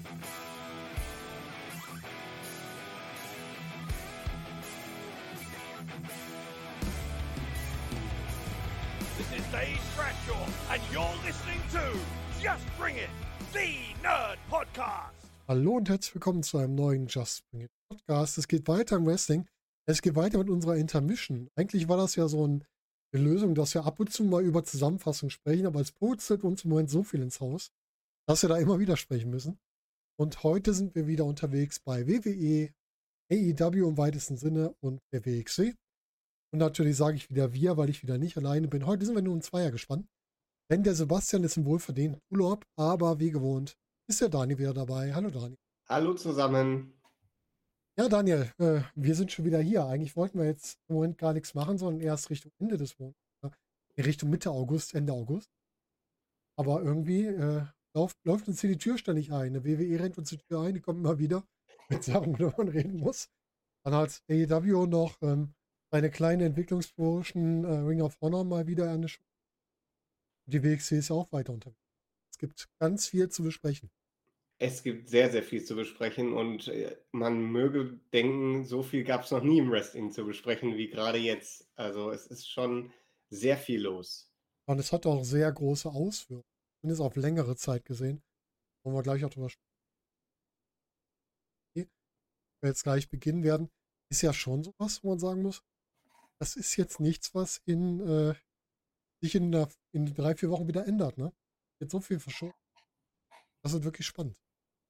This is Dave Bradshaw, and you're listening to Just Bring It, the Nerd Podcast. Hallo und herzlich willkommen zu einem neuen Just Bring It Podcast. Es geht weiter im Wrestling. Es geht weiter mit unserer Intermission. Eigentlich war das ja so ein, eine Lösung, dass wir ab und zu mal über Zusammenfassung sprechen, aber es purzelt uns im Moment so viel ins Haus, dass wir da immer wieder sprechen müssen. Und heute sind wir wieder unterwegs bei WWE, AEW im weitesten Sinne und der WXW. Und natürlich sage ich wieder wir, weil ich wieder nicht alleine bin. Heute sind wir nur im Zweier gespannt. Denn der Sebastian ist im wohlverdienten Urlaub, aber wie gewohnt ist der Dani wieder dabei. Hallo Dani. Hallo zusammen. Ja, Daniel, äh, wir sind schon wieder hier. Eigentlich wollten wir jetzt im Moment gar nichts machen, sondern erst Richtung Ende des Monats. Äh, Richtung Mitte August, Ende August. Aber irgendwie äh, läuft, läuft uns hier die Tür ständig ein. Eine WWE rennt uns die Tür ein, die kommt immer wieder mit Sachen, worüber man reden muss. Dann hat AEW noch ähm, eine kleine Entwicklungsburschen äh, Ring of Honor mal wieder eine Show. Die WXC ist ja auch weiter unterwegs. Es gibt ganz viel zu besprechen. Es gibt sehr, sehr viel zu besprechen und äh, man möge denken, so viel gab es noch nie im Wrestling zu besprechen wie gerade jetzt. Also es ist schon sehr viel los. Und es hat auch sehr große Auswirkungen. Zumindest auf längere Zeit gesehen. Wollen wir gleich auch drüber sprechen. Okay. Wir jetzt gleich beginnen werden. Ist ja schon sowas, wo man sagen muss, das ist jetzt nichts, was in, äh, sich in, der, in drei, vier Wochen wieder ändert. Ne? Jetzt so viel verschoben. Das ist wirklich spannend.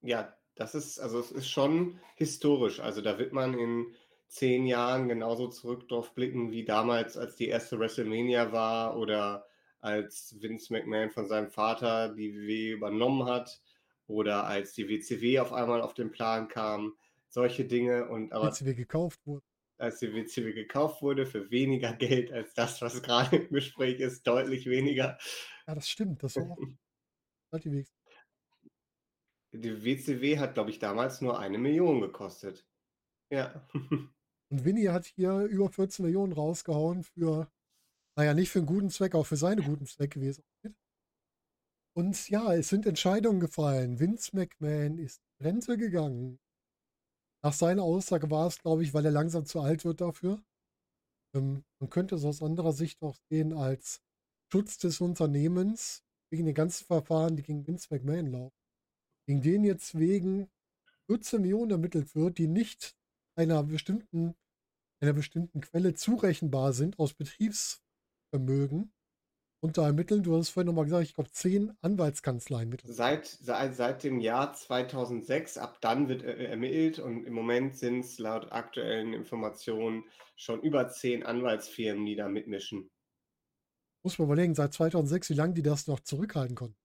Ja, das ist, also es ist schon historisch. Also da wird man in zehn Jahren genauso zurück drauf blicken wie damals, als die erste WrestleMania war oder als Vince McMahon von seinem Vater die WWE übernommen hat oder als die WCW auf einmal auf den Plan kam. Solche Dinge und aber WCW gekauft wurde. als die WCW gekauft wurde für weniger Geld als das, was gerade im Gespräch ist, deutlich weniger. Ja, das stimmt. Das war auch halt die WCW hat, glaube ich, damals nur eine Million gekostet. Ja. Und Winnie hat hier über 14 Millionen rausgehauen für, naja, nicht für einen guten Zweck, auch für seine guten Zwecke, wie es aussieht. Und ja, es sind Entscheidungen gefallen. Vince McMahon ist Rente gegangen. Nach seiner Aussage war es, glaube ich, weil er langsam zu alt wird dafür. Ähm, man könnte es aus anderer Sicht auch sehen als Schutz des Unternehmens wegen den ganzen Verfahren, die gegen Vince McMahon laufen. Gegen den jetzt wegen 14 Millionen ermittelt wird, die nicht einer bestimmten, einer bestimmten Quelle zurechenbar sind aus Betriebsvermögen. Und da ermitteln, du hast vorhin nochmal gesagt, ich glaube, zehn Anwaltskanzleien mit. Seit, seit, seit dem Jahr 2006, ab dann wird ermittelt und im Moment sind es laut aktuellen Informationen schon über zehn Anwaltsfirmen, die da mitmischen. Muss man überlegen, seit 2006, wie lange die das noch zurückhalten konnten.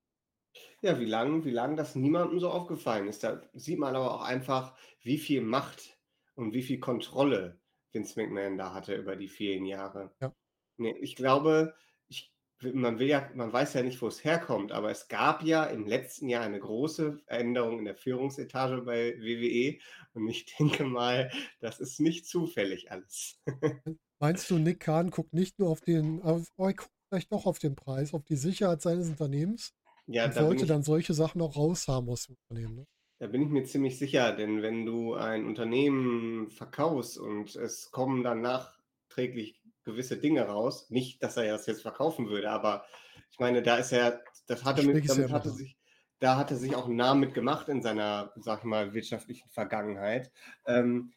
Ja, wie lange wie lang das niemandem so aufgefallen ist. Da sieht man aber auch einfach, wie viel Macht und wie viel Kontrolle Vince McMahon da hatte über die vielen Jahre. Ja. Nee, ich glaube, ich, man will ja, man weiß ja nicht, wo es herkommt, aber es gab ja im letzten Jahr eine große Veränderung in der Führungsetage bei WWE und ich denke mal, das ist nicht zufällig alles. Meinst du, Nick Kahn guckt nicht nur auf den, auf, oh, guckt vielleicht doch auf den Preis, auf die Sicherheit seines Unternehmens Ja, und da bin wollte ich, dann solche Sachen auch raushaben aus dem Unternehmen. Ne? da bin ich mir ziemlich sicher, denn wenn du ein Unternehmen verkaufst und es kommen dann nachträglich gewisse Dinge raus, nicht, dass er das jetzt verkaufen würde, aber ich meine, da ist er, das hatte mit, damit hatte sich, da hat er sich auch einen Namen mit gemacht in seiner, sag ich mal, wirtschaftlichen Vergangenheit. Ähm,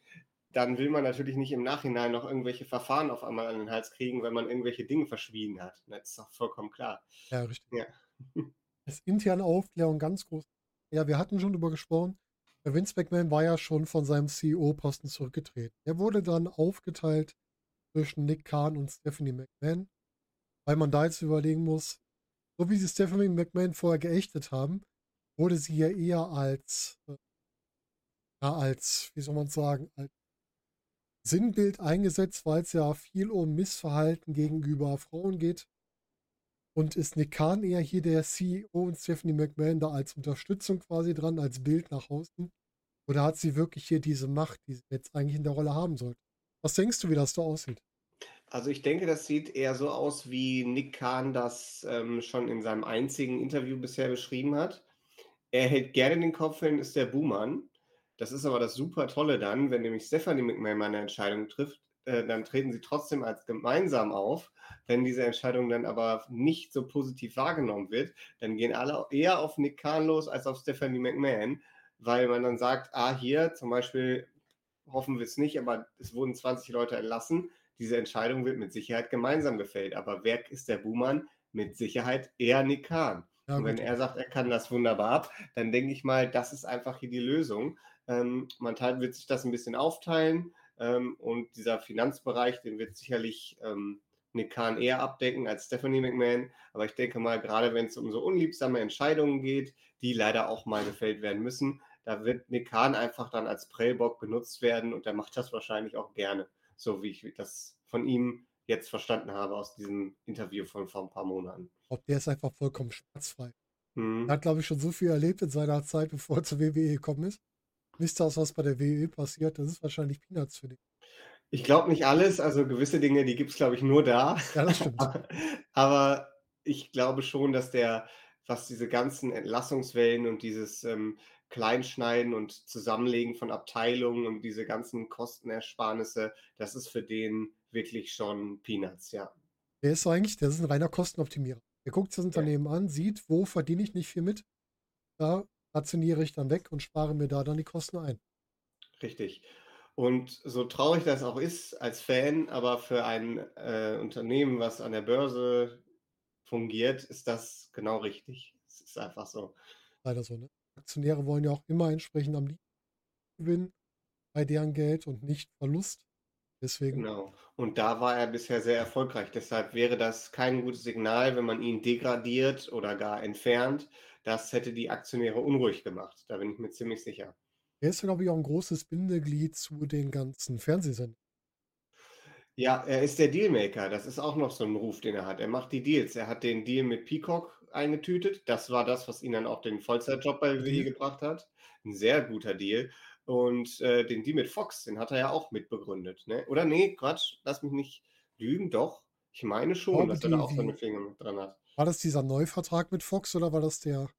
dann will man natürlich nicht im Nachhinein noch irgendwelche Verfahren auf einmal an den Hals kriegen, wenn man irgendwelche Dinge verschwiegen hat. Das ist doch vollkommen klar. Ja, richtig. Ja. Das interne Aufklärung ganz groß. Ja, wir hatten schon drüber gesprochen. Vince McMahon war ja schon von seinem CEO-Posten zurückgetreten. Er wurde dann aufgeteilt zwischen Nick Kahn und Stephanie McMahon, weil man da jetzt überlegen muss, so wie sie Stephanie McMahon vorher geächtet haben, wurde sie ja eher als, äh, ja, als, wie soll man sagen, als Sinnbild eingesetzt, weil es ja viel um Missverhalten gegenüber Frauen geht. Und ist Nick Khan eher hier der CEO und Stephanie McMahon da als Unterstützung quasi dran, als Bild nach außen? Oder hat sie wirklich hier diese Macht, die sie jetzt eigentlich in der Rolle haben sollte? Was denkst du, wie das so aussieht? Also ich denke, das sieht eher so aus, wie Nick Kahn das ähm, schon in seinem einzigen Interview bisher beschrieben hat. er hält gerne den Kopf hin, ist der Buhmann. Das ist aber das super Tolle dann, wenn nämlich Stephanie McMahon eine Entscheidung trifft, äh, dann treten sie trotzdem als gemeinsam auf. Wenn diese Entscheidung dann aber nicht so positiv wahrgenommen wird, dann gehen alle eher auf Nick Khan los als auf Stephanie McMahon, weil man dann sagt, ah, hier zum Beispiel hoffen wir es nicht, aber es wurden 20 Leute entlassen. Diese Entscheidung wird mit Sicherheit gemeinsam gefällt. Aber wer ist der Buhmann? Mit Sicherheit eher Nick Khan. Ja, und wenn er sagt, er kann das wunderbar ab, dann denke ich mal, das ist einfach hier die Lösung. Ähm, man teilt, wird sich das ein bisschen aufteilen ähm, und dieser Finanzbereich, den wird sicherlich ähm, Nick Khan eher abdecken als Stephanie McMahon. Aber ich denke mal, gerade wenn es um so unliebsame Entscheidungen geht, die leider auch mal gefällt werden müssen, da wird Khan einfach dann als Prellbock genutzt werden und der macht das wahrscheinlich auch gerne, so wie ich das von ihm jetzt verstanden habe aus diesem Interview von vor ein paar Monaten. Ob der ist einfach vollkommen schmerzfrei. Hm. Er hat, glaube ich, schon so viel erlebt in seiner Zeit, bevor er zur WWE gekommen ist. Wisst ihr, was bei der WWE passiert? Das ist wahrscheinlich Peanuts für dich. Ich glaube nicht alles, also gewisse Dinge, die gibt es, glaube ich, nur da. Ja, das stimmt. Aber ich glaube schon, dass der, was diese ganzen Entlassungswellen und dieses ähm, Kleinschneiden und Zusammenlegen von Abteilungen und diese ganzen Kostenersparnisse, das ist für den wirklich schon Peanuts, ja. Der ist eigentlich, der ist ein reiner Kostenoptimierer. Er guckt das Unternehmen ja. an, sieht, wo verdiene ich nicht viel mit. Da rationiere ich dann weg und spare mir da dann die Kosten ein. Richtig. Und so traurig das auch ist als Fan, aber für ein äh, Unternehmen, was an der Börse fungiert, ist das genau richtig. Es ist einfach so. Leider so, ne? Aktionäre wollen ja auch immer entsprechend am Gewinn bei deren Geld und nicht Verlust. Deswegen. Genau. Und da war er bisher sehr erfolgreich. Deshalb wäre das kein gutes Signal, wenn man ihn degradiert oder gar entfernt. Das hätte die Aktionäre unruhig gemacht. Da bin ich mir ziemlich sicher. Er ist, glaube ich, auch ein großes Bindeglied zu den ganzen Fernsehsendern. Ja, er ist der Dealmaker. Das ist auch noch so ein Ruf, den er hat. Er macht die Deals. Er hat den Deal mit Peacock eingetütet. Das war das, was ihn dann auch den Vollzeitjob bei WWE gebracht hat. Ein sehr guter Deal. Und äh, den Deal mit Fox, den hat er ja auch mitbegründet. Ne? Oder nee, Quatsch, lass mich nicht lügen. Doch, ich meine schon, glaube, dass er da auch seine Finger mit dran hat. War das dieser Neuvertrag mit Fox oder war das der?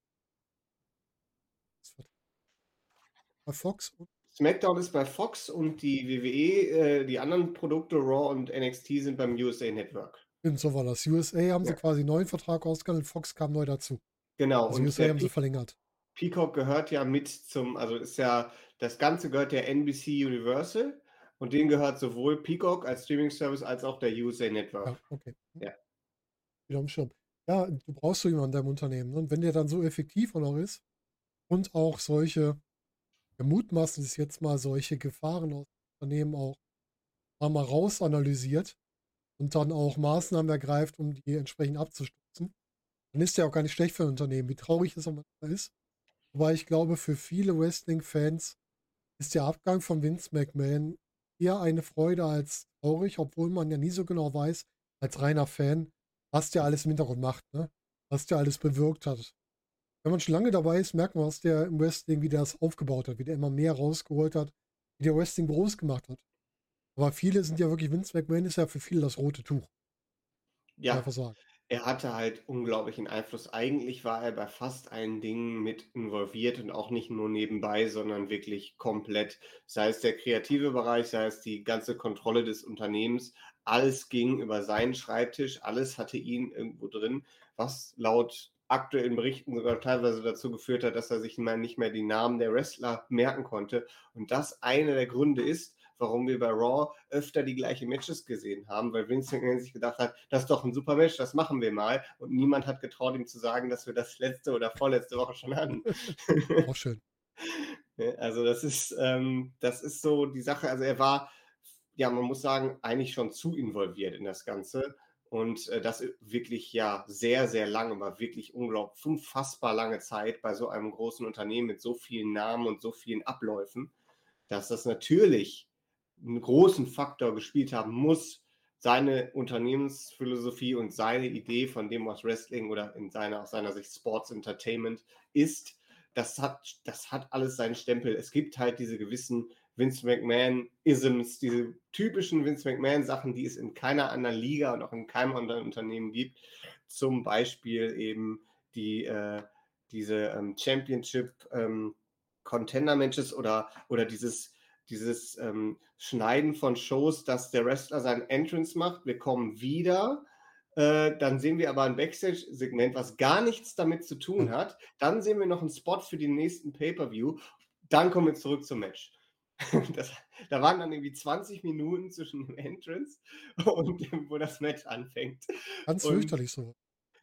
Bei Fox? SmackDown ist bei Fox und die WWE, äh, die anderen Produkte Raw und NXT sind beim USA Network. Stimmt, so war das. USA haben ja. sie quasi einen neuen Vertrag ausgehandelt, Fox kam neu dazu. Genau. Also und USA haben sie verlängert. Peacock gehört ja mit zum, also ist ja, das Ganze gehört der NBC Universal und denen gehört sowohl Peacock als Streaming Service als auch der USA Network. Ja, okay. Ja. Wieder am Schirm. Ja, du brauchst so jemanden in deinem Unternehmen. Ne? Und wenn der dann so effektiv auch noch ist und auch solche, wir mutmaßen es jetzt mal, solche Gefahren aus Unternehmen auch mal rausanalysiert und dann auch Maßnahmen ergreift, um die entsprechend abzustützen, dann ist der auch gar nicht schlecht für ein Unternehmen, wie traurig es auch manchmal ist. Wobei ich glaube, für viele Wrestling-Fans ist der Abgang von Vince McMahon eher eine Freude als traurig, obwohl man ja nie so genau weiß, als reiner Fan, was der alles im Hintergrund macht, ne? was der alles bewirkt hat. Wenn man schon lange dabei ist, merkt man, was der im Wrestling, wie der das aufgebaut hat, wie der immer mehr rausgeholt hat, wie der Wrestling groß gemacht hat. Aber viele sind ja wirklich, Vince McMahon ist ja für viele das rote Tuch. Ja, er hatte halt unglaublichen Einfluss. Eigentlich war er bei fast allen Dingen mit involviert und auch nicht nur nebenbei, sondern wirklich komplett. Sei es der kreative Bereich, sei es die ganze Kontrolle des Unternehmens. Alles ging über seinen Schreibtisch, alles hatte ihn irgendwo drin, was laut aktuellen Berichten sogar teilweise dazu geführt hat, dass er sich nicht mehr die Namen der Wrestler merken konnte. Und das einer der Gründe ist, warum wir bei Raw öfter die gleichen Matches gesehen haben, weil Vince McMahon sich gedacht hat, das ist doch ein super Match, das machen wir mal. Und niemand hat getraut, ihm zu sagen, dass wir das letzte oder vorletzte Woche schon hatten. Auch schön. Also das ist, ähm, das ist so die Sache. Also er war, ja, man muss sagen, eigentlich schon zu involviert in das Ganze. Und äh, das wirklich ja sehr, sehr lange, war wirklich unglaublich, unfassbar lange Zeit bei so einem großen Unternehmen mit so vielen Namen und so vielen Abläufen, dass das natürlich einen großen Faktor gespielt haben muss, seine Unternehmensphilosophie und seine Idee von dem, was Wrestling oder in seiner, aus seiner Sicht Sports Entertainment ist, das hat, das hat alles seinen Stempel. Es gibt halt diese gewissen Vince McMahon-Isms, diese typischen Vince McMahon-Sachen, die es in keiner anderen Liga und auch in keinem anderen Unternehmen gibt. Zum Beispiel eben die, äh, diese ähm, Championship ähm, oder, oder dieses, dieses ähm, Schneiden von Shows, dass der Wrestler seinen Entrance macht, wir kommen wieder, äh, dann sehen wir aber ein Backstage-Segment, was gar nichts damit zu tun hm. hat. Dann sehen wir noch einen Spot für den nächsten Pay-Per-View. Dann kommen wir zurück zum Match. Das, da waren dann irgendwie 20 Minuten zwischen dem Entrance und dem, wo das Match anfängt. Ganz fürchterlich so.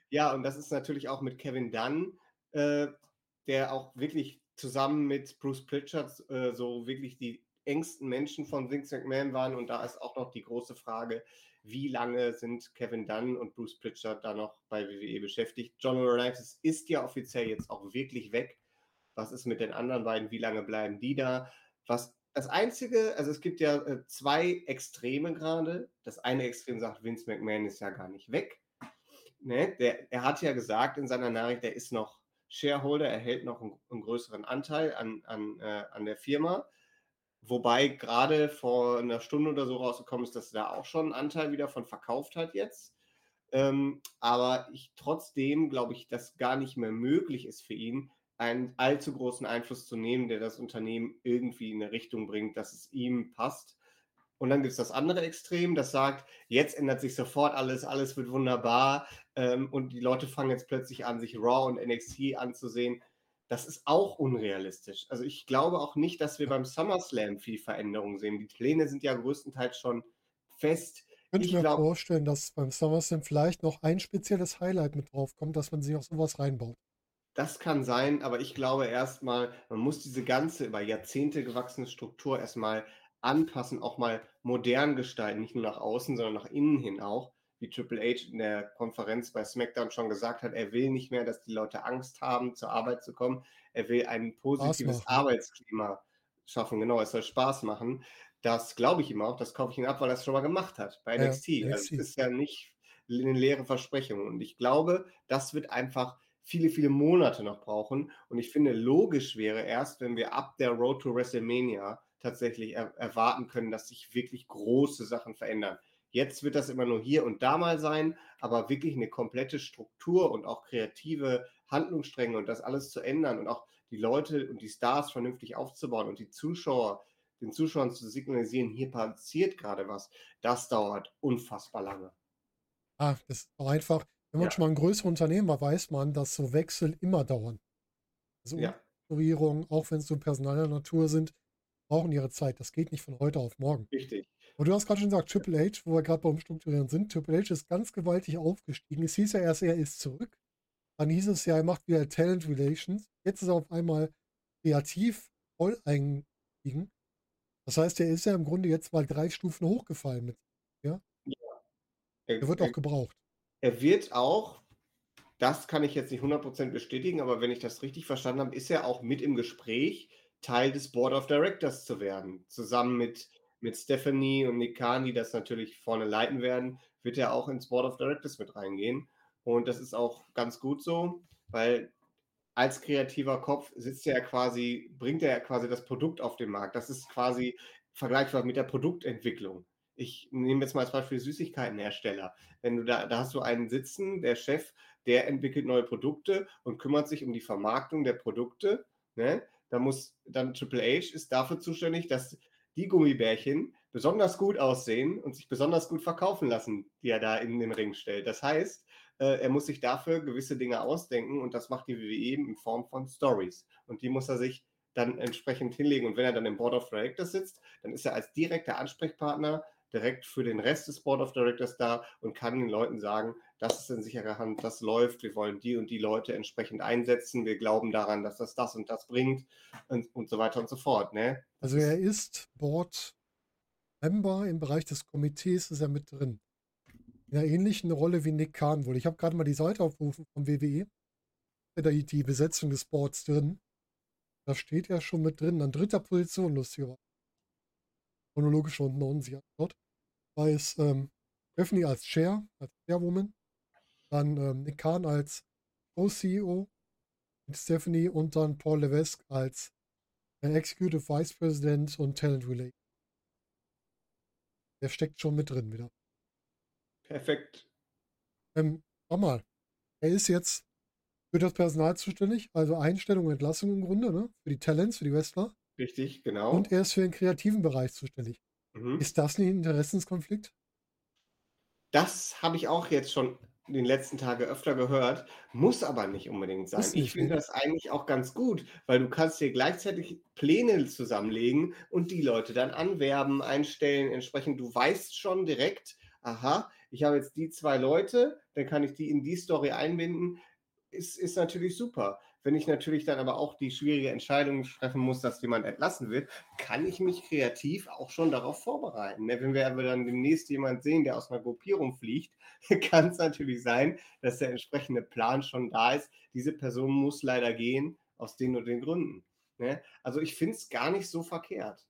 Ja, und das ist natürlich auch mit Kevin Dunn, äh, der auch wirklich zusammen mit Bruce Pritchard äh, so wirklich die engsten Menschen von Vince McMahon waren. Und da ist auch noch die große Frage, wie lange sind Kevin Dunn und Bruce Pritchard da noch bei WWE beschäftigt? John Laurinaitis ist ja offiziell jetzt auch wirklich weg. Was ist mit den anderen beiden? Wie lange bleiben die da? Was das Einzige, also es gibt ja äh, zwei Extreme gerade. Das eine Extrem sagt, Vince McMahon ist ja gar nicht weg. Ne? Der, er hat ja gesagt in seiner Nachricht, er ist noch Shareholder, er hält noch einen, einen größeren Anteil an, an, äh, an der Firma. Wobei gerade vor einer Stunde oder so rausgekommen ist, dass er da auch schon einen Anteil wieder von verkauft hat jetzt. Ähm, aber ich trotzdem glaube ich, dass gar nicht mehr möglich ist für ihn, einen allzu großen Einfluss zu nehmen, der das Unternehmen irgendwie in eine Richtung bringt, dass es ihm passt. Und dann gibt es das andere Extrem, das sagt, jetzt ändert sich sofort alles, alles wird wunderbar ähm, und die Leute fangen jetzt plötzlich an, sich Raw und NXT anzusehen. Das ist auch unrealistisch. Also ich glaube auch nicht, dass wir beim SummerSlam viel Veränderung sehen. Die Pläne sind ja größtenteils schon fest. Könnte ich mir glaub, vorstellen, dass beim SummerSlam vielleicht noch ein spezielles Highlight mit draufkommt, dass man sich auch sowas reinbaut. Das kann sein, aber ich glaube erstmal, man muss diese ganze über Jahrzehnte gewachsene Struktur erstmal anpassen, auch mal modern gestalten, nicht nur nach außen, sondern nach innen hin auch. Wie Triple H in der Konferenz bei SmackDown schon gesagt hat, er will nicht mehr, dass die Leute Angst haben, zur Arbeit zu kommen. Er will ein positives Arbeitsklima schaffen. Genau, es soll Spaß machen. Das glaube ich ihm auch, das kaufe ich ihm ab, weil er es schon mal gemacht hat bei NXT. Ja, also es ist ja nicht eine leere Versprechung. Und ich glaube, das wird einfach viele, viele Monate noch brauchen. Und ich finde, logisch wäre erst, wenn wir ab der Road to WrestleMania tatsächlich er erwarten können, dass sich wirklich große Sachen verändern. Jetzt wird das immer nur hier und da mal sein, aber wirklich eine komplette Struktur und auch kreative Handlungsstränge und das alles zu ändern und auch die Leute und die Stars vernünftig aufzubauen und die Zuschauer, den Zuschauern zu signalisieren, hier passiert gerade was, das dauert unfassbar lange. Ah, das ist auch einfach, wenn man ja. schon mal ein größeres Unternehmen war, weiß man, dass so Wechsel immer dauern. Also ja. Umstrukturierungen, auch wenn es so personaler Natur sind, brauchen ihre Zeit. Das geht nicht von heute auf morgen. Richtig. Und du hast gerade schon gesagt, Triple H, wo wir gerade beim Strukturieren sind, Triple H ist ganz gewaltig aufgestiegen. Es hieß ja erst, er ist zurück. Dann hieß es ja, er macht wieder Talent Relations. Jetzt ist er auf einmal kreativ voll eingestiegen. Das heißt, er ist ja im Grunde jetzt mal drei Stufen hochgefallen mit. Ja? ja. Er, er wird auch gebraucht. Er wird auch, das kann ich jetzt nicht 100% bestätigen, aber wenn ich das richtig verstanden habe, ist er auch mit im Gespräch, Teil des Board of Directors zu werden. Zusammen mit, mit Stephanie und Nick die das natürlich vorne leiten werden, wird er auch ins Board of Directors mit reingehen. Und das ist auch ganz gut so, weil als kreativer Kopf sitzt er quasi, bringt er quasi das Produkt auf den Markt. Das ist quasi vergleichbar mit der Produktentwicklung ich nehme jetzt mal als Beispiel Süßigkeitenhersteller. Wenn du da, da hast du einen sitzen, der Chef, der entwickelt neue Produkte und kümmert sich um die Vermarktung der Produkte. Ne? Da muss dann Triple H ist dafür zuständig, dass die Gummibärchen besonders gut aussehen und sich besonders gut verkaufen lassen, die er da in den Ring stellt. Das heißt, äh, er muss sich dafür gewisse Dinge ausdenken und das macht die WWE in Form von Stories. Und die muss er sich dann entsprechend hinlegen. Und wenn er dann im Board of Directors sitzt, dann ist er als direkter Ansprechpartner direkt für den Rest des Board of Directors da und kann den Leuten sagen, das ist in sicherer Hand, das läuft, wir wollen die und die Leute entsprechend einsetzen, wir glauben daran, dass das das und das bringt und, und so weiter und so fort. Ne? Also er ist Board-Member im Bereich des Komitees, ist er mit drin. In einer ähnlichen Rolle wie Nick Kahn wohl. Ich habe gerade mal die Seite aufgerufen vom WWE. Da die Besetzung des Boards drin. Da steht er schon mit drin, an dritter Position, lustigerweise chronologisch unten unten sich anschaut, war es ähm, Stephanie als Chair, als Chairwoman, dann ähm, Nick Khan als Co-CEO mit Stephanie und dann Paul Levesque als äh, Executive Vice President und Talent Relay. Der steckt schon mit drin wieder. Perfekt. Ähm, mal, er ist jetzt für das Personal zuständig, also Einstellung und Entlassung im Grunde, ne? Für die Talents, für die Wrestler. Richtig, genau. Und er ist für den kreativen Bereich zuständig. Mhm. Ist das ein Interessenskonflikt? Das habe ich auch jetzt schon in den letzten Tagen öfter gehört, muss aber nicht unbedingt sein. Nicht, ich finde ne? das eigentlich auch ganz gut, weil du kannst dir gleichzeitig Pläne zusammenlegen und die Leute dann anwerben, einstellen, entsprechend. Du weißt schon direkt, aha, ich habe jetzt die zwei Leute, dann kann ich die in die Story einbinden. Ist, ist natürlich super. Wenn ich natürlich dann aber auch die schwierige Entscheidung treffen muss, dass jemand entlassen wird, kann ich mich kreativ auch schon darauf vorbereiten. ne? Wenn wir aber dann demnächst jemand sehen, der aus einer Gruppierung fliegt, kann es natürlich sein, dass der entsprechende Plan schon da ist. Diese Person muss leider gehen, aus den und den Gründen. ne? Also ich finde es gar nicht so verkehrt.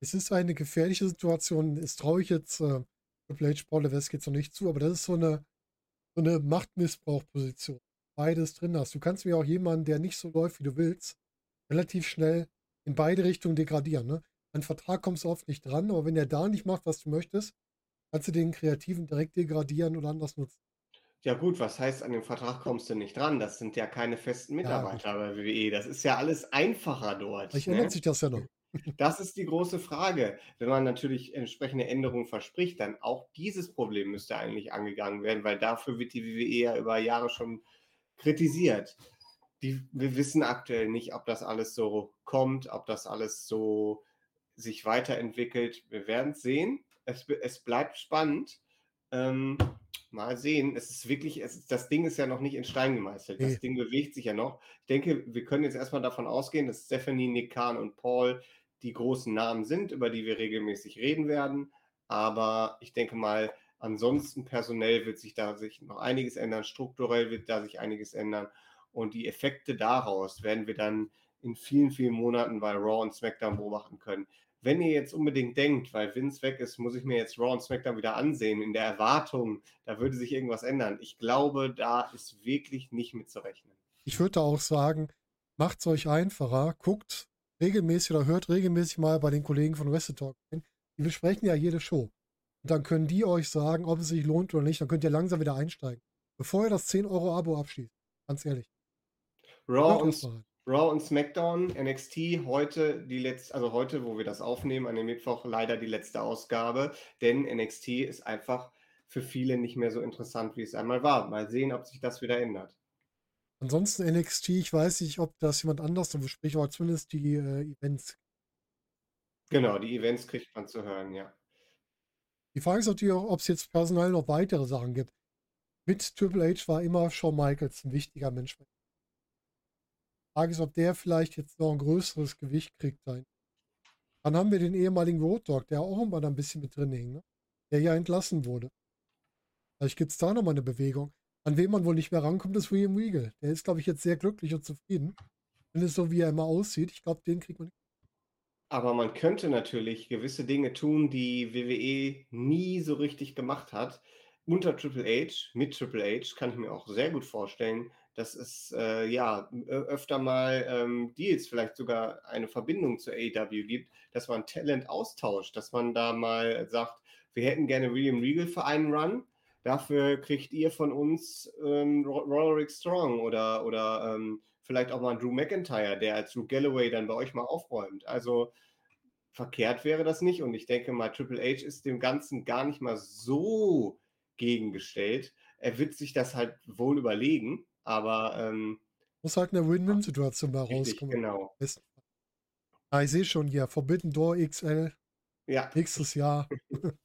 Es ist eine gefährliche Situation. Das traue ich jetzt äh, Triple H, Paul Levesque jetzt noch nicht zu, aber das ist so eine, so eine Machtmissbrauchposition. Beides drin hast. Du kannst mir auch jemanden, der nicht so läuft, wie du willst, relativ schnell in beide Richtungen degradieren. Ne? An Vertrag kommst du oft nicht dran, aber wenn der da nicht macht, was du möchtest, kannst du den Kreativen direkt degradieren oder anders nutzen. Ja gut, was heißt, an den Vertrag kommst du nicht dran? Das sind ja keine festen Mitarbeiter bei WWE. Das ist ja alles einfacher dort. Vielleicht ne? ändert sich das ja noch. Das ist die große Frage. Wenn man natürlich entsprechende Änderungen verspricht, dann auch dieses Problem müsste eigentlich angegangen werden, weil dafür wird die WWE ja über Jahre schon kritisiert. Die, wir wissen aktuell nicht, ob das alles so kommt, ob das alles so sich weiterentwickelt. Wir werden es sehen. Es, bleibt spannend. Ähm, mal sehen. Es ist wirklich, es ist, das Ding ist ja noch nicht in Stein gemeißelt. Das Nee. Ding bewegt sich ja noch. Ich denke, wir können jetzt erstmal davon ausgehen, dass Stephanie, Nick Khan und Paul die großen Namen sind, über die wir regelmäßig reden werden. Aber ich denke mal, ansonsten personell wird sich da sich noch einiges ändern, strukturell wird da sich einiges ändern. Und die Effekte daraus werden wir dann in vielen, vielen Monaten bei Raw und SmackDown beobachten können. Wenn ihr jetzt unbedingt denkt, weil Vince weg ist, muss ich mir jetzt Raw und SmackDown wieder ansehen, in der Erwartung, da würde sich irgendwas ändern. Ich glaube, da ist wirklich nicht mit zu rechnen. Ich würde auch sagen, macht es euch einfacher, guckt regelmäßig oder hört regelmäßig mal bei den Kollegen von Wrestle Talk rein. Die besprechen ja jede Show. Und dann können die euch sagen, ob es sich lohnt oder nicht. Dann könnt ihr langsam wieder einsteigen. Bevor ihr das 10-Euro-Abo abschließt. Ganz ehrlich. Raw und. Raw und SmackDown, NXT, heute die letzte, also heute, wo wir das aufnehmen, an dem Mittwoch leider die letzte Ausgabe, denn NXT ist einfach für viele nicht mehr so interessant, wie es einmal war. Mal sehen, ob sich das wieder ändert. Ansonsten NXT, ich weiß nicht, ob das jemand anders so bespricht, aber zumindest die äh, Events. Genau, die Events kriegt man zu hören, ja. Die Frage ist natürlich auch, ob es jetzt personell noch weitere Sachen gibt. Mit Triple H war immer Shawn Michaels ein wichtiger Mensch. Die Frage ist, ob der vielleicht jetzt noch ein größeres Gewicht kriegt. Sein. Dann haben wir den ehemaligen Road Dogg, der auch immer ein bisschen mit drin hing, ne? der ja entlassen wurde. Vielleicht gibt es da nochmal eine Bewegung. An wem man wohl nicht mehr rankommt, ist William Regal. Der ist, glaube ich, jetzt sehr glücklich und zufrieden. Wenn es so, wie er immer aussieht, ich glaube, den kriegt man nicht. Aber man könnte natürlich gewisse Dinge tun, die WWE nie so richtig gemacht hat. Unter Triple H, mit Triple H, kann ich mir auch sehr gut vorstellen, dass es äh, ja öfter mal ähm, Deals, vielleicht sogar eine Verbindung zur AEW gibt, dass man Talent austauscht, dass man da mal sagt, wir hätten gerne William Regal für einen Run, dafür kriegt ihr von uns ähm, Ro- Roderick Strong oder, oder ähm, vielleicht auch mal einen Drew McIntyre, der als Drew Galloway dann bei euch mal aufräumt. Also verkehrt wäre das nicht und ich denke mal, Triple H ist dem Ganzen gar nicht mal so gegengestellt. Er wird sich das halt wohl überlegen, aber ähm, Muss halt eine Win-Win-Situation richtig, rauskommen. genau. Ah, ich sehe schon hier, Forbidden Door XL, Ja, nächstes Jahr.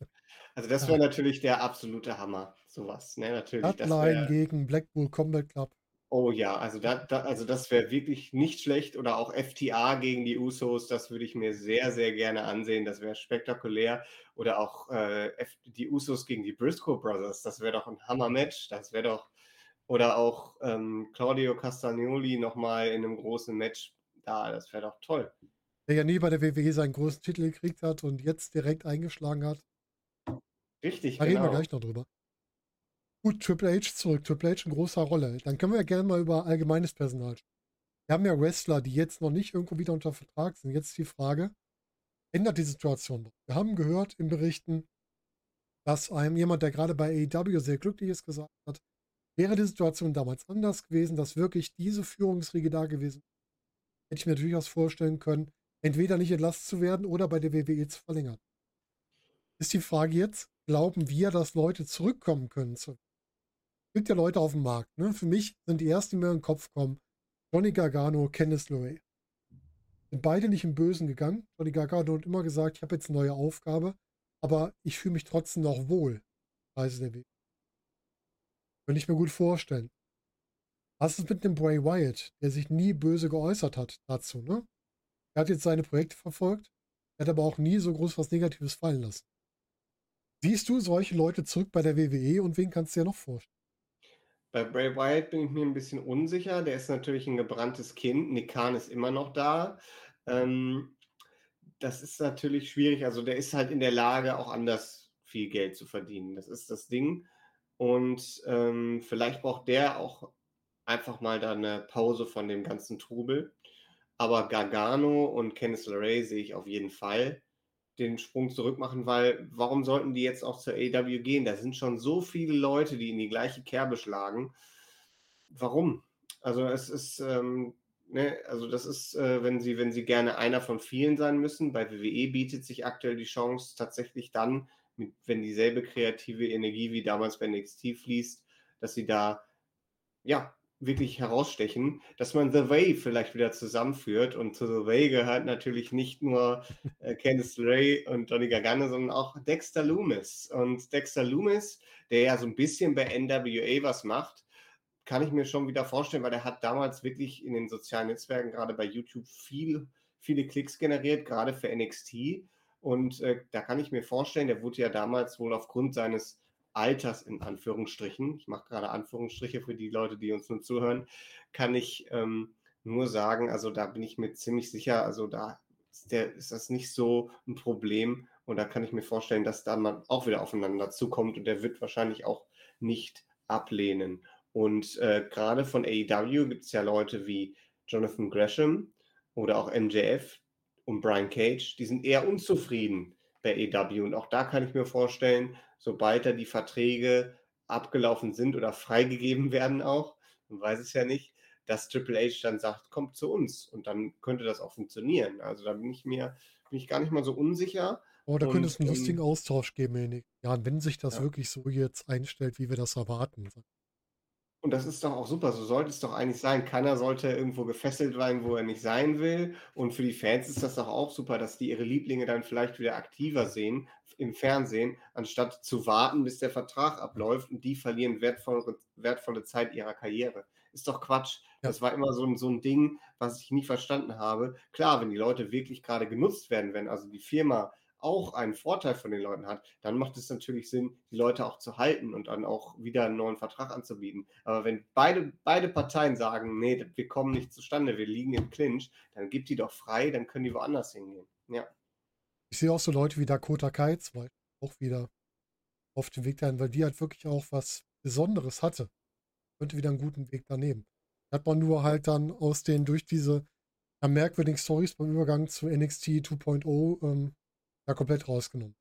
also das wäre natürlich der absolute Hammer, sowas. Ne? Natürlich, wäre gegen Blackpool Combat Club. Oh ja, also, da, da, also das wäre wirklich nicht schlecht. Oder auch FTA gegen die Usos, das würde ich mir sehr, sehr gerne ansehen. Das wäre spektakulär. Oder auch äh, die Usos gegen die Briscoe Brothers, das wäre doch ein Hammer-Match. Das wäre doch. Oder auch ähm, Claudio Castagnoli nochmal in einem großen Match. Da, das wäre doch toll. Der ja nie bei der WWE seinen großen Titel gekriegt hat und jetzt direkt eingeschlagen hat. Richtig, Da reden wir genau. gleich noch drüber. Gut, Triple H zurück. Triple H in großer Rolle. Dann können wir ja gerne mal über allgemeines Personal sprechen. Wir haben ja Wrestler, die jetzt noch nicht irgendwo wieder unter Vertrag sind. Jetzt die Frage, ändert die Situation noch? Wir haben gehört in Berichten, dass einem jemand, der gerade bei AEW sehr glücklich ist, gesagt hat, Wäre die Situation damals anders gewesen, dass wirklich diese Führungsriege da gewesen, hätte ich mir durchaus vorstellen können, entweder nicht entlassen zu werden oder bei der WWE zu verlängern. Ist die Frage jetzt, glauben wir, dass Leute zurückkommen können? Es gibt ja Leute auf dem Markt. Ne? Für mich sind die ersten, die mir in den Kopf kommen, Johnny Gargano, Kenneth LeRae. Sind beide nicht im Bösen gegangen. Johnny Gargano hat immer gesagt, ich habe jetzt eine neue Aufgabe, aber ich fühle mich trotzdem noch wohl. Reise der Weg. Könnte ich mir gut vorstellen. Was ist mit dem Bray Wyatt, der sich nie böse geäußert hat dazu, ne? Er hat jetzt seine Projekte verfolgt, er hat aber auch nie so groß was Negatives fallen lassen. Siehst du solche Leute zurück bei der WWE und wen kannst du dir noch vorstellen? Bei Bray Wyatt bin ich mir ein bisschen unsicher. Der ist natürlich ein gebranntes Kind. Nick Khan ist immer noch da. Ähm, das ist natürlich schwierig. Also der ist halt in der Lage, auch anders viel Geld zu verdienen. Das ist das Ding. Und ähm, vielleicht braucht der auch einfach mal da eine Pause von dem ganzen Trubel. Aber Gargano und Kenneth LeRae sehe ich auf jeden Fall den Sprung zurück machen, weil warum sollten die jetzt auch zur AW gehen? Da sind schon so viele Leute, die in die gleiche Kerbe schlagen. Warum? Also es ist, ähm, ne, also das ist, äh, wenn sie, wenn sie gerne einer von vielen sein müssen. Bei WWE bietet sich aktuell die Chance tatsächlich dann, mit, wenn dieselbe kreative Energie wie damals bei NXT fließt, dass sie da ja wirklich herausstechen, dass man The Way vielleicht wieder zusammenführt. Und zu The Way gehört natürlich nicht nur äh, Candice Ray und Johnny Gargano, sondern auch Dexter Loomis. Und Dexter Loomis, der ja so ein bisschen bei NWA was macht, kann ich mir schon wieder vorstellen, weil er hat damals wirklich in den sozialen Netzwerken, gerade bei YouTube, viel, viele Klicks generiert, gerade für NXT. Und äh, da kann ich mir vorstellen, der wurde ja damals wohl aufgrund seines Alters in Anführungsstrichen, ich mache gerade Anführungsstriche für die Leute, die uns nur zuhören, kann ich ähm, nur sagen, also da bin ich mir ziemlich sicher, also da ist, der, ist das nicht so ein Problem und da kann ich mir vorstellen, dass da man auch wieder aufeinander zukommt und der wird wahrscheinlich auch nicht ablehnen. Und äh, gerade von AEW gibt es ja Leute wie Jonathan Gresham oder auch MJF und Brian Cage, die sind eher unzufrieden bei AEW und auch da kann ich mir vorstellen, sobald da die Verträge abgelaufen sind oder freigegeben werden auch, man weiß es ja nicht, dass Triple H dann sagt, kommt zu uns und dann könnte das auch funktionieren. Also da bin ich mir bin ich gar nicht mal so unsicher. Oh, da könnte es einen ähm, lustigen Austausch geben, Enik. Ja, wenn sich das ja. wirklich so jetzt einstellt, wie wir das erwarten. Und das ist doch auch super, so sollte es doch eigentlich sein. Keiner sollte irgendwo gefesselt sein, wo er nicht sein will. Und für die Fans ist das doch auch super, dass die ihre Lieblinge dann vielleicht wieder aktiver sehen im Fernsehen, anstatt zu warten, bis der Vertrag abläuft und die verlieren wertvolle, wertvolle Zeit ihrer Karriere. Ist doch Quatsch. Ja. Das war immer so ein, so ein Ding, was ich nie verstanden habe. Klar, wenn die Leute wirklich gerade genutzt werden, wenn also die Firma auch einen Vorteil von den Leuten hat, dann macht es natürlich Sinn, die Leute auch zu halten und dann auch wieder einen neuen Vertrag anzubieten. Aber wenn beide, beide Parteien sagen, nee, wir kommen nicht zustande, wir liegen im Clinch, dann gibt die doch frei, dann können die woanders hingehen. Ja. Ich sehe auch so Leute wie Dakota Kai zum auch wieder auf dem Weg dahin, weil die halt wirklich auch was Besonderes hatte. Könnte wieder einen guten Weg daneben. Hat man nur halt dann aus den, durch diese merkwürdigen Stories beim Übergang zu NXT 2.0 ähm, ja komplett rausgenommen.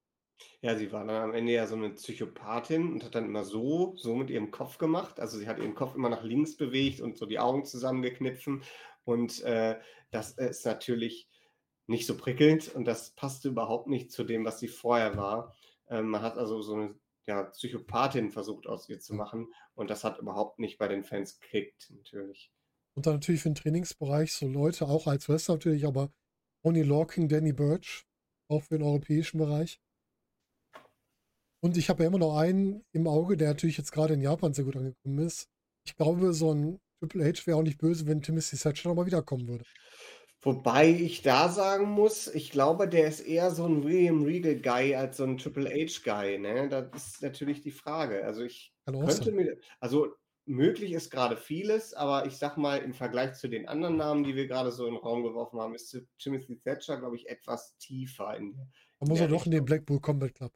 Ja, sie war dann am Ende ja so eine Psychopathin und hat dann immer so, so mit ihrem Kopf gemacht. Also sie hat ihren Kopf immer nach links bewegt und so die Augen zusammengekniffen. Und äh, das ist natürlich nicht so prickelnd und das passte überhaupt nicht zu dem, was sie vorher war. Ähm, man hat also so eine ja, Psychopathin versucht aus ihr zu machen und das hat überhaupt nicht bei den Fans gekickt, natürlich. Und dann natürlich für den Trainingsbereich so Leute, auch als Wrestler natürlich, aber Tony Lorking, Danny Birch, auch für den europäischen Bereich. Und ich habe ja immer noch einen im Auge, der natürlich jetzt gerade in Japan sehr gut angekommen ist. Ich glaube, so ein Triple H wäre auch nicht böse, wenn Timothy Thatcher nochmal wiederkommen würde. Wobei ich da sagen muss, ich glaube, der ist eher so ein William Regal Guy als so ein Triple H Guy. Ne? Das ist natürlich die Frage. Also ich könnte mir, also möglich ist gerade vieles, aber ich sag mal, im Vergleich zu den anderen Namen, die wir gerade so in den Raum geworfen haben, ist Timothy Thatcher, glaube ich, etwas tiefer. In, Man muss er doch in den Blackpool Combat Club.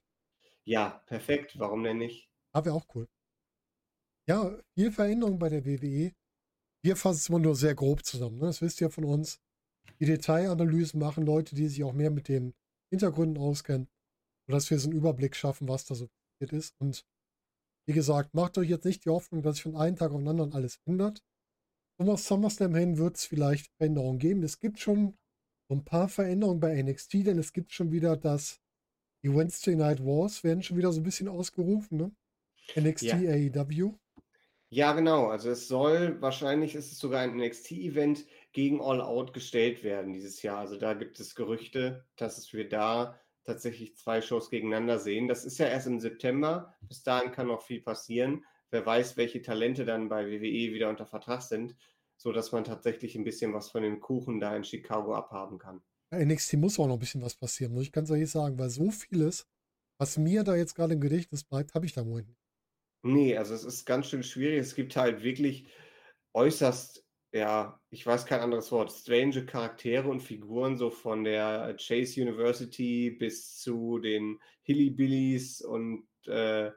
Ja, perfekt. Warum denn nicht? Ah, wäre auch cool. Ja, viel Veränderung bei der WWE. Wir fassen es immer nur sehr grob zusammen. Ne? Das wisst ihr von uns. Die Detailanalysen machen Leute, die sich auch mehr mit den Hintergründen auskennen, sodass wir so einen Überblick schaffen, was da so passiert ist. Und Wie gesagt, macht euch jetzt nicht die Hoffnung, dass sich von einem Tag auf den anderen alles ändert. Zum SummerSlam hin wird es vielleicht Veränderungen geben. Es gibt schon so ein paar Veränderungen bei NXT, denn es gibt schon wieder das, die Wednesday Night Wars werden schon wieder so ein bisschen ausgerufen, ne? NXT Ja. AEW. Ja, genau. Also es soll, wahrscheinlich ist es sogar ein NXT-Event gegen All Out gestellt werden dieses Jahr. Also da gibt es Gerüchte, dass es wir da tatsächlich zwei Shows gegeneinander sehen. Das ist ja erst im September. Bis dahin kann noch viel passieren. Wer weiß, welche Talente dann bei WWE wieder unter Vertrag sind, sodass man tatsächlich ein bisschen was von dem Kuchen da in Chicago abhaben kann. NXT muss auch noch ein bisschen was passieren, muss ich ganz ehrlich sagen, weil so vieles, was mir da jetzt gerade im Gedächtnis bleibt, habe ich da Moment nicht. Nee, also es ist ganz schön schwierig. Es gibt halt wirklich äußerst, ja, ich weiß kein anderes Wort, strange Charaktere und Figuren, so von der Chase University bis zu den Hillbillies und, äh,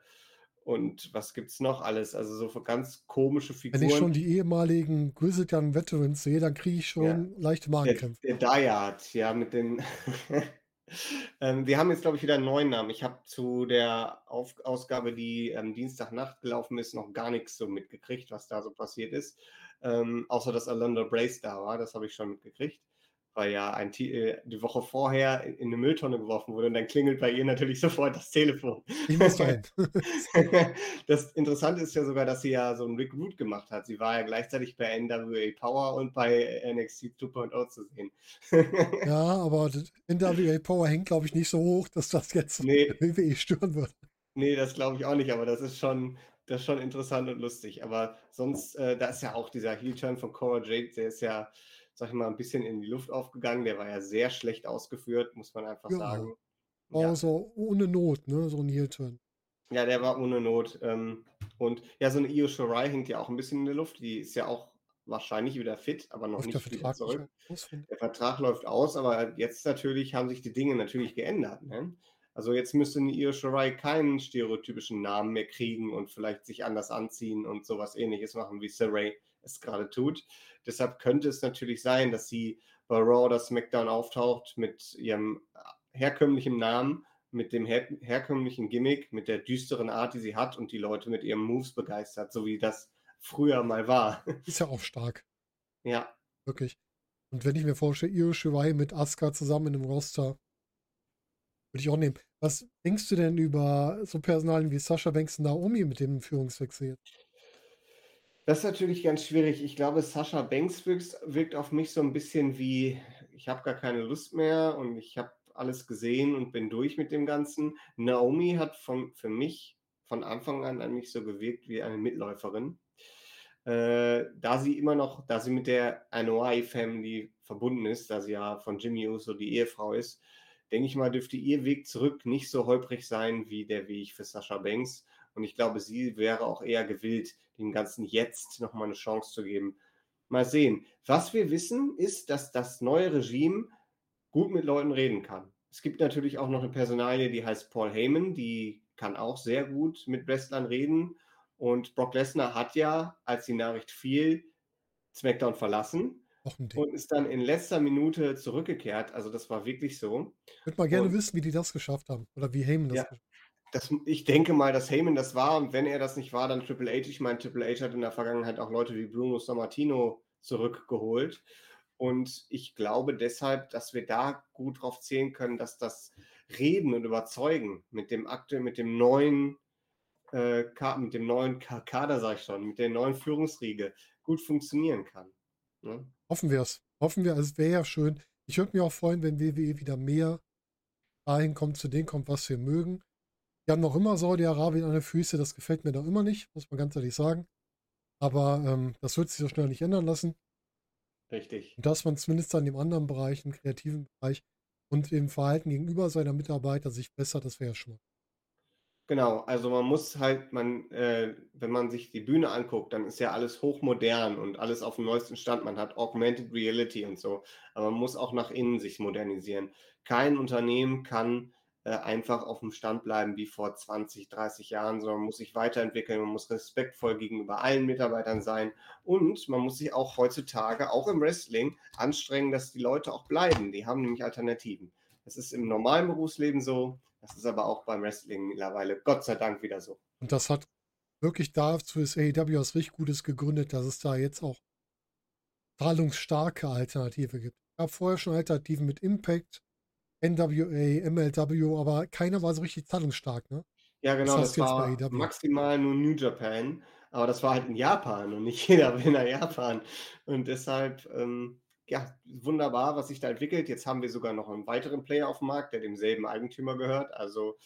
und was gibt's noch alles? Also so ganz komische Wenn ich schon Figuren. die ehemaligen Grizzled Young Veterans sehe, dann kriege ich Ja, schon leichte der, Magenkrämpfe. der Dyad, ja, mit den. ähm, wir haben jetzt, glaube ich, wieder einen neuen Namen. Ich habe zu der Auf Ausgabe, die ähm, Dienstagnacht gelaufen ist, noch gar nichts so mitgekriegt, was da so passiert ist. Ähm, außer dass Alondra Brace da war, das habe ich schon mitgekriegt. Weil ja ein, äh, die Woche vorher in, in eine Mülltonne geworfen wurde und dann klingelt bei ihr natürlich sofort das Telefon. Ich muss dahin. Das Interessante ist ja sogar, dass sie ja so einen Rick Root gemacht hat. Sie war ja gleichzeitig bei NWA Power und bei NXT 2.0 zu sehen. ja, aber NWA Power hängt, glaube ich, nicht so hoch, dass das jetzt Nee, WWE stören wird. nee, das glaube ich auch nicht, aber das ist schon, das ist schon interessant und lustig. Aber sonst, äh, da ist ja auch dieser Heel-Turn von Cora Jade, der ist ja, sag ich mal, ein bisschen in die Luft aufgegangen. Der war ja sehr schlecht ausgeführt, muss man einfach Ja, sagen. war Ja. so ohne Not, ne? So ein Heel-Turn. Ja, der war ohne Not. Ähm, und ja, so eine Io Shirai hängt ja auch ein bisschen in der Luft. Die ist ja auch wahrscheinlich wieder fit, aber noch der nicht wieder zurück. Der Vertrag läuft aus, aber jetzt natürlich haben sich die Dinge natürlich geändert. Ne? Also jetzt müsste eine Shirai keinen stereotypischen Namen mehr kriegen und vielleicht sich anders anziehen und sowas ähnliches machen, wie Saray es gerade tut. Deshalb könnte es natürlich sein, dass sie bei Raw oder SmackDown auftaucht mit ihrem herkömmlichen Namen, mit dem her herkömmlichen Gimmick, mit der düsteren Art, die sie hat und die Leute mit ihren Moves begeistert, so wie das früher mal war. Ist ja auch stark, ja, wirklich. Und wenn ich mir vorstelle, Io Shirai mit Asuka zusammen in einem Roster, würde ich auch nehmen. Was denkst du denn über so Personalien wie Sascha Banks und Naomi mit dem Führungswechsel jetzt? Das ist natürlich ganz schwierig. Ich glaube, Sascha Banks wirkt, wirkt auf mich so ein bisschen wie, ich habe gar keine Lust mehr und ich habe alles gesehen und bin durch mit dem Ganzen. Naomi hat von, für mich von Anfang an an mich so gewirkt wie eine Mitläuferin. Äh, da sie immer noch, da sie mit der Anoa'i Family verbunden ist, da sie ja von Jimmy Uso die Ehefrau ist, denke ich mal, dürfte ihr Weg zurück nicht so holprig sein wie der Weg für Sascha Banks. Und ich glaube, sie wäre auch eher gewillt, dem Ganzen jetzt nochmal eine Chance zu geben. Mal sehen. Was wir wissen, ist, dass das neue Regime gut mit Leuten reden kann. Es gibt natürlich auch noch eine Personalie, die heißt Paul Heyman, die kann auch sehr gut mit Wrestlern reden. Und Brock Lesnar hat ja, als die Nachricht fiel, SmackDown verlassen. Und ist dann in letzter Minute zurückgekehrt. Also das war wirklich so. Ich würde mal gerne Und wissen, wie die das geschafft haben. Oder wie Heyman das ja, geschafft das, ich denke mal, dass Heyman das war und wenn er das nicht war, dann Triple H. Ich meine, Triple H hat in der Vergangenheit auch Leute wie Bruno Sammartino zurückgeholt. Und ich glaube deshalb, dass wir da gut drauf zählen können, dass das Reden und Überzeugen mit dem aktuell, mit dem neuen äh, mit dem neuen Ka- Kader, sag ich schon, mit der neuen Führungsriege gut funktionieren kann. Ne? Hoffen wir es. Hoffen wir, es wäre ja schön. Ich würde mich auch freuen, wenn WWE wieder mehr dahin kommt, zu dem kommt, was wir mögen. Die haben noch immer Saudi-Arabien an den Füße, das gefällt mir noch immer nicht, muss man ganz ehrlich sagen. Aber ähm, das wird sich so schnell nicht ändern lassen. Richtig. Und dass man zumindest an dem anderen Bereich, im kreativen Bereich und im Verhalten gegenüber seiner Mitarbeiter sich bessert, das wäre ja schon mal. Genau, also man muss halt, man, äh, wenn man sich die Bühne anguckt, dann ist ja alles hochmodern und alles auf dem neuesten Stand. Man hat Augmented Reality und so, aber man muss auch nach innen sich modernisieren. Kein Unternehmen kann äh, einfach auf dem Stand bleiben wie vor 20, 30 Jahren, sondern man muss sich weiterentwickeln, man muss respektvoll gegenüber allen Mitarbeitern sein und man muss sich auch heutzutage, auch im Wrestling, anstrengen, dass die Leute auch bleiben. Die haben nämlich Alternativen. Das ist im normalen Berufsleben so, das ist aber auch beim Wrestling mittlerweile Gott sei Dank wieder so. Und das hat wirklich dazu ist AEW was richtig Gutes gegründet, dass es da jetzt auch zahlungsstarke Alternative gibt. Es gab vorher schon Alternativen mit Impact, NWA, MLW, aber keiner war so richtig zahlungsstark, ne? Ja, genau, das, das war e maximal nur New Japan, aber das war halt in Japan und nicht jeder will nach Japan. Und deshalb, ähm, ja, wunderbar, was sich da entwickelt. Jetzt haben wir sogar noch einen weiteren Player auf dem Markt, der demselben Eigentümer gehört. Also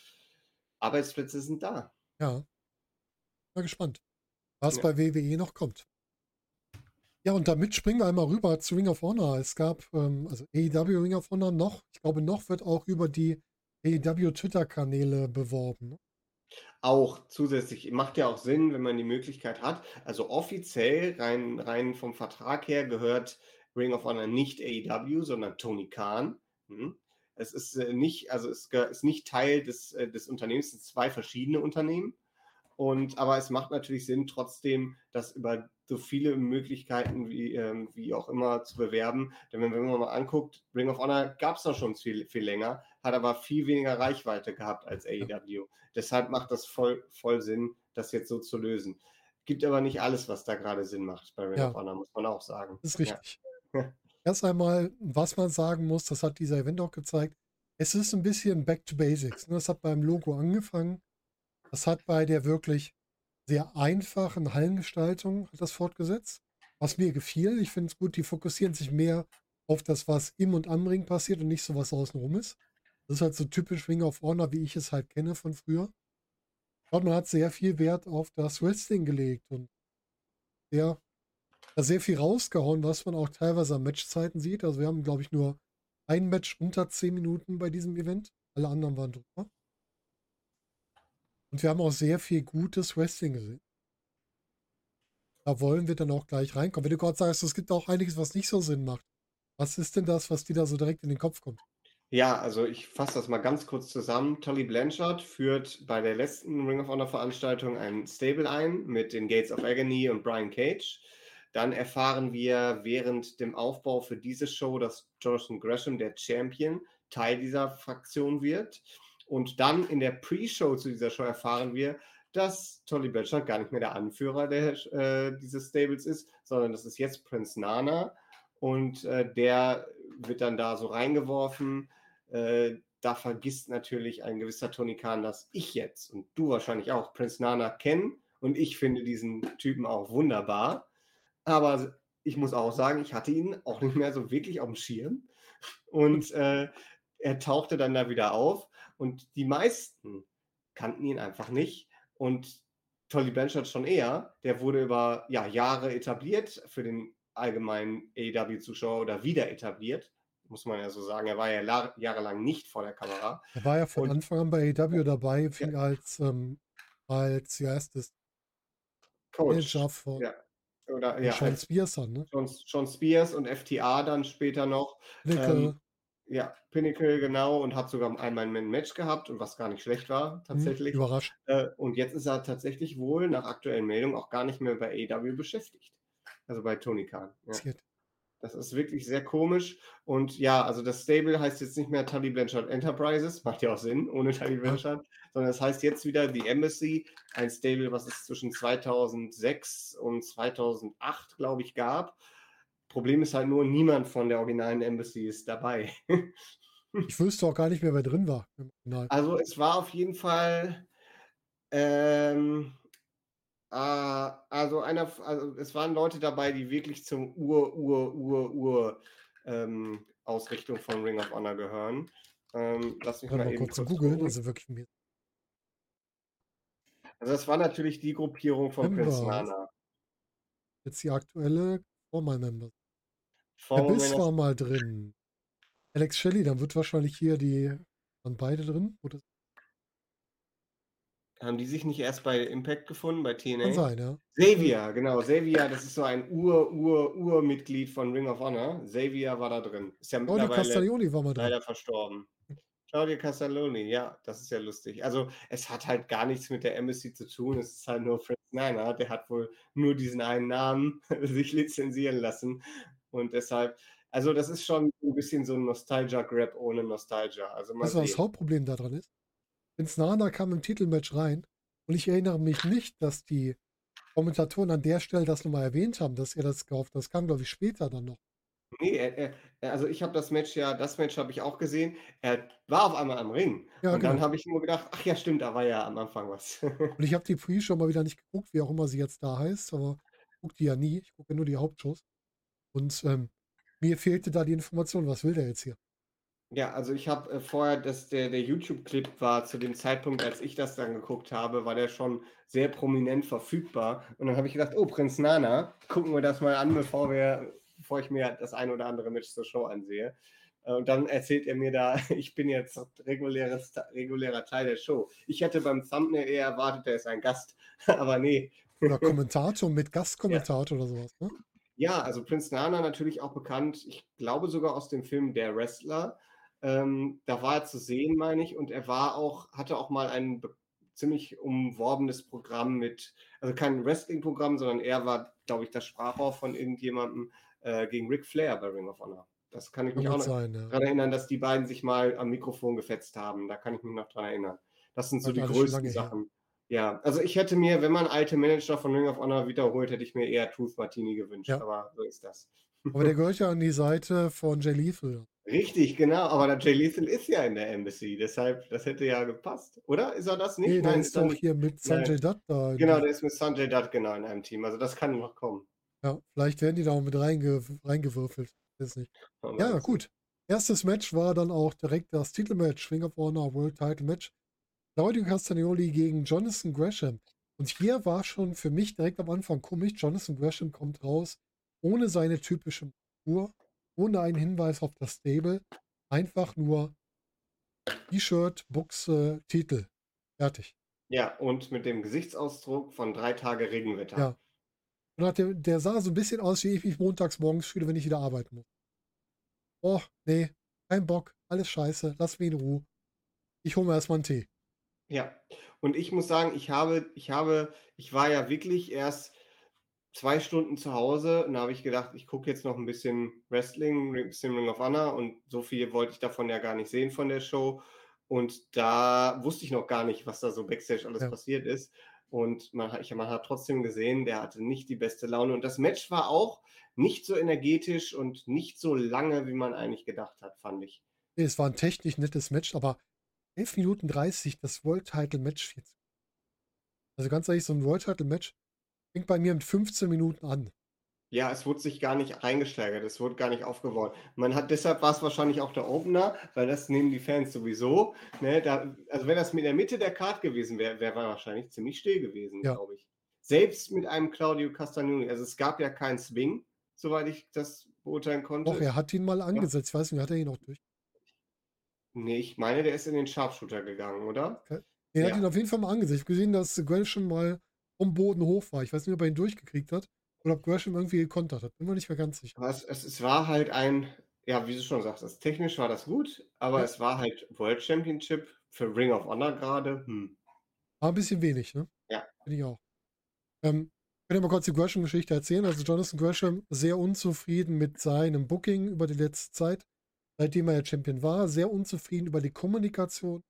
Arbeitsplätze sind da. Ja. Mal gespannt, was ja. bei WWE noch kommt. Ja, und damit springen wir einmal rüber zu Ring of Honor. Es gab, ähm, also AEW Ring of Honor noch, ich glaube, noch wird auch über die AEW Twitter-Kanäle beworben. Auch zusätzlich, macht ja auch Sinn, wenn man die Möglichkeit hat. Also offiziell, rein, rein vom Vertrag her, gehört Ring of Honor nicht AEW, sondern Tony Khan. Hm. Es ist äh, nicht, also es ist nicht Teil des, äh, des Unternehmens, es sind zwei verschiedene Unternehmen. Und, aber es macht natürlich Sinn, trotzdem das über so viele Möglichkeiten wie, ähm, wie auch immer zu bewerben. Denn wenn, wenn man mal anguckt, Ring of Honor gab es doch schon viel, viel länger, hat aber viel weniger Reichweite gehabt als AEW. Deshalb macht das voll, voll Sinn, das jetzt so zu lösen. Gibt aber nicht alles, was da gerade Sinn macht bei Ring ja. of Honor, muss man auch sagen. Das ist richtig. Ja. Erst einmal, was man sagen muss, das hat dieser Event auch gezeigt, es ist ein bisschen Back to Basics. Das hat beim Logo angefangen. Das hat bei der wirklich sehr einfachen Hallengestaltung das fortgesetzt, was mir gefiel. Ich finde es gut, die fokussieren sich mehr auf das, was im und am Ring passiert und nicht so, was außenrum ist. Das ist halt so typisch Ring of Honor, wie ich es halt kenne von früher. Und man hat sehr viel Wert auf das Wrestling gelegt und sehr, sehr viel rausgehauen, was man auch teilweise an Matchzeiten sieht. Also wir haben, glaube ich, nur ein Match unter 10 Minuten bei diesem Event. Alle anderen waren drüber. Und wir haben auch sehr viel gutes Wrestling gesehen. Da wollen wir dann auch gleich reinkommen. Wenn du gerade sagst, es gibt auch einiges, was nicht so Sinn macht. Was ist denn das, was dir da so direkt in den Kopf kommt? Ja, also ich fasse das mal ganz kurz zusammen. Tully Blanchard führt bei der letzten Ring of Honor Veranstaltung ein Stable ein mit den Gates of Agony und Brian Cage. Dann erfahren wir während dem Aufbau für diese Show, dass Jonathan Gresham, der Champion, Teil dieser Fraktion wird. Und dann in der Pre-Show zu dieser Show erfahren wir, dass Tolly Blanchard gar nicht mehr der Anführer der, äh, dieses Stables ist, sondern das ist jetzt Prince Nana. Und äh, der wird dann da so reingeworfen. Äh, da vergisst natürlich ein gewisser Tony Khan, dass ich jetzt und du wahrscheinlich auch Prince Nana kennen. Und ich finde diesen Typen auch wunderbar. Aber ich muss auch sagen, ich hatte ihn auch nicht mehr so wirklich auf dem Schirm. Und äh, er tauchte dann da wieder auf und die meisten kannten ihn einfach nicht. Und Tolly Blanchard schon eher, der wurde über ja, Jahre etabliert für den allgemeinen AEW-Zuschauer oder wieder etabliert, muss man ja so sagen. Er war ja jahrelang nicht vor der Kamera. Er war ja von und, Anfang an bei AEW dabei, fing ja. als, ähm, als, ja, das Coach. Von, ja. Oder, ja, Sean Spears an, ne? Sean, Sean Spears und FTA dann später noch. Ähm, ja, Pinnacle, genau, und hat sogar einmal ein Match gehabt und was gar nicht schlecht war, hm, tatsächlich. überrascht. Äh, und jetzt ist er tatsächlich wohl nach aktuellen Meldungen auch gar nicht mehr bei AW beschäftigt. Also bei Tony Khan. Ja. Das ist wirklich sehr komisch. Und ja, also das Stable heißt jetzt nicht mehr Tully Blanchard Enterprises, macht ja auch Sinn, ohne Tully Blanchard, sondern es heißt jetzt wieder The Embassy, ein Stable, was es zwischen 2006 und 2008, glaube ich, gab Problem ist halt nur, niemand von der originalen Embassy ist dabei. ich wüsste auch gar nicht mehr, wer drin war. Also es war auf jeden Fall, ähm, äh, also einer, also es waren Leute dabei, die wirklich zum Ur, Ur, Ur, Ur ähm, Ausrichtung von Ring of Honor gehören. Ähm, lass mich mal, mal eben kurz, kurz googeln, also wirklich mir. Also das war natürlich die Gruppierung von Prince Nana. Jetzt die aktuelle Formal-Members. Der Biss war mal drin. Alex Shelley, dann wird wahrscheinlich hier die. Waren beide drin? Oder? Haben die sich nicht erst bei Impact gefunden, bei TNA? Kann sein, ja. Xavier, genau. Xavier, das ist so ein Ur, Ur, Ur-Mitglied von Ring of Honor. Xavier war da drin. Ist ja Claudio Castaglioni war mal drin. Leider verstorben. Claudio Castaglioni, ja, das ist ja lustig. Also, es hat halt gar nichts mit der Embassy zu tun. Es ist halt nur Fritz Niner. Der hat wohl nur diesen einen Namen sich lizenzieren lassen und deshalb, also das ist schon ein bisschen so ein Nostalgia-Grab ohne Nostalgia. Also weißt du, was das Hauptproblem daran ist? Vince Nana kam im Titelmatch rein Und ich erinnere mich nicht, dass die Kommentatoren an der Stelle das nochmal erwähnt haben, dass er das gekauft hat. Das kam, glaube ich, später dann noch. Nee, er, er, also ich habe das Match ja, das Match habe ich auch gesehen. Er war auf einmal am Ring. Ja, und dann genau. habe ich nur gedacht, ach ja, stimmt, da war ja am Anfang was. Und ich habe die Pre-Show mal wieder nicht geguckt, wie auch immer sie jetzt da heißt, aber ich gucke die ja nie. Ich gucke nur die Hauptshows. Und ähm, mir fehlte da die Information, was will der jetzt hier? Ja, also ich habe äh, vorher, dass der, der YouTube-Clip war zu dem Zeitpunkt, als ich das dann geguckt habe, war der schon sehr prominent verfügbar. Und dann habe ich gedacht, oh, Prinz Nana, gucken wir das mal an, bevor wir, bevor ich mir das ein oder andere Match zur Show ansehe. Äh, Und dann erzählt er mir da, ich bin jetzt reguläres, regulärer Teil der Show. Ich hätte beim Thumbnail eher erwartet, er ist ein Gast, aber nee. Oder Kommentator mit Gastkommentator oder sowas. Ne? Ja, also Prinz Nana natürlich auch bekannt, ich glaube sogar aus dem Film Der Wrestler. Ähm, da war er zu sehen, meine ich, und er war auch, hatte auch mal ein ziemlich umworbenes Programm mit, also kein Wrestling-Programm, sondern er war, glaube ich, das Sprachrohr von irgendjemandem äh, gegen Ric Flair bei Ring of Honor. Das kann ich Kann mich auch gut noch sein, ja. daran erinnern, dass die beiden sich mal am Mikrofon gefetzt haben. Da kann ich mich noch dran erinnern. Das sind so Das die größten lange her. Sachen. Ja, also ich hätte mir, wenn man alte Manager von Ring of Honor wiederholt, hätte ich mir eher Truth Martini gewünscht, Ja. aber so ist das. Aber der gehört ja an die Seite von Jay Lethal. Richtig, genau. Aber der Jay Lethal ist ja in der Embassy, deshalb, das hätte ja gepasst. Oder? Ist er das nicht? Nee, der Nein, ist doch nicht. hier mit Sanjay Dutt da. Genau, der- ist mit Sanjay Dutt genau in einem Team. Also das kann noch kommen. Ja, vielleicht werden die da auch mit reinge reingewürfelt. Weiß nicht. Man Ja, gut. Erstes Match war dann auch direkt das Titelmatch, Ring of Honor World Title Match. Claudio Castagnoli gegen Jonathan Gresham. Und hier war schon für mich direkt am Anfang komisch, Jonathan Gresham kommt raus ohne seine typische Tour, ohne einen Hinweis auf das Stable. Einfach nur T-Shirt, Buchse, Titel. Fertig. Ja, und mit dem Gesichtsausdruck von drei Tage Regenwetter. Ja. Und der, der sah so ein bisschen aus, wie ich mich montags morgens fühle, wenn ich wieder arbeiten muss. Oh, nee, kein Bock, alles scheiße, lass mich in Ruhe. Ich hole mir erstmal einen Tee. Ja, und ich muss sagen, ich habe, ich habe, ich war ja wirklich erst zwei Stunden zu Hause und da habe ich gedacht, ich gucke jetzt noch ein bisschen Wrestling, ein bisschen Ring of Honor und so viel wollte ich davon ja gar nicht sehen von der Show. Und da wusste ich noch gar nicht, was da so Backstage alles Ja. passiert ist. Und man, hat- ich, man hat trotzdem gesehen, der hatte nicht die beste Laune. Und das Match war auch nicht so energetisch und nicht so lange, wie man eigentlich gedacht hat, fand ich. Nee, es war ein technisch nettes Match, aber 11 Minuten 30, das World Title Match. Also ganz ehrlich, so ein World Title Match fängt bei mir mit 15 Minuten an. Ja, es wurde sich gar nicht reingesteigert, es wurde gar nicht aufgebaut. Man hat deshalb war es wahrscheinlich auch der Opener, weil das nehmen die Fans sowieso. Ne, da, also wenn das mit der Mitte der Card gewesen wäre, wäre wahrscheinlich ziemlich still gewesen, Ja. glaube ich. Selbst mit einem Claudio Castagnoli. Also es gab ja keinen Swing, soweit ich das beurteilen konnte. Doch, er hat ihn mal angesetzt. Ich weiß nicht, hat er ihn auch durch. Nee, ich meine, der ist in den Sharpshooter gegangen, oder? Er hat Ja. ihn auf jeden Fall mal angesetzt. Ich habe gesehen, dass Gresham mal vom Boden hoch war. Ich weiß nicht, ob er ihn durchgekriegt hat oder ob Gresham irgendwie gekontert hat. Bin mir nicht mehr ganz sicher. Es, es, es war halt ein, ja, wie du schon sagst, das, technisch war das gut, aber Ja. es war halt World Championship für Ring of Honor gerade. Hm. War ein bisschen wenig, ne? Ja. Finde ich auch. Ähm, ich kann ja mal kurz die Gresham-Geschichte erzählen. Also Jonathan Gresham sehr unzufrieden mit seinem Booking über die letzte Zeit, seitdem er ja Champion war. Sehr unzufrieden über die Kommunikation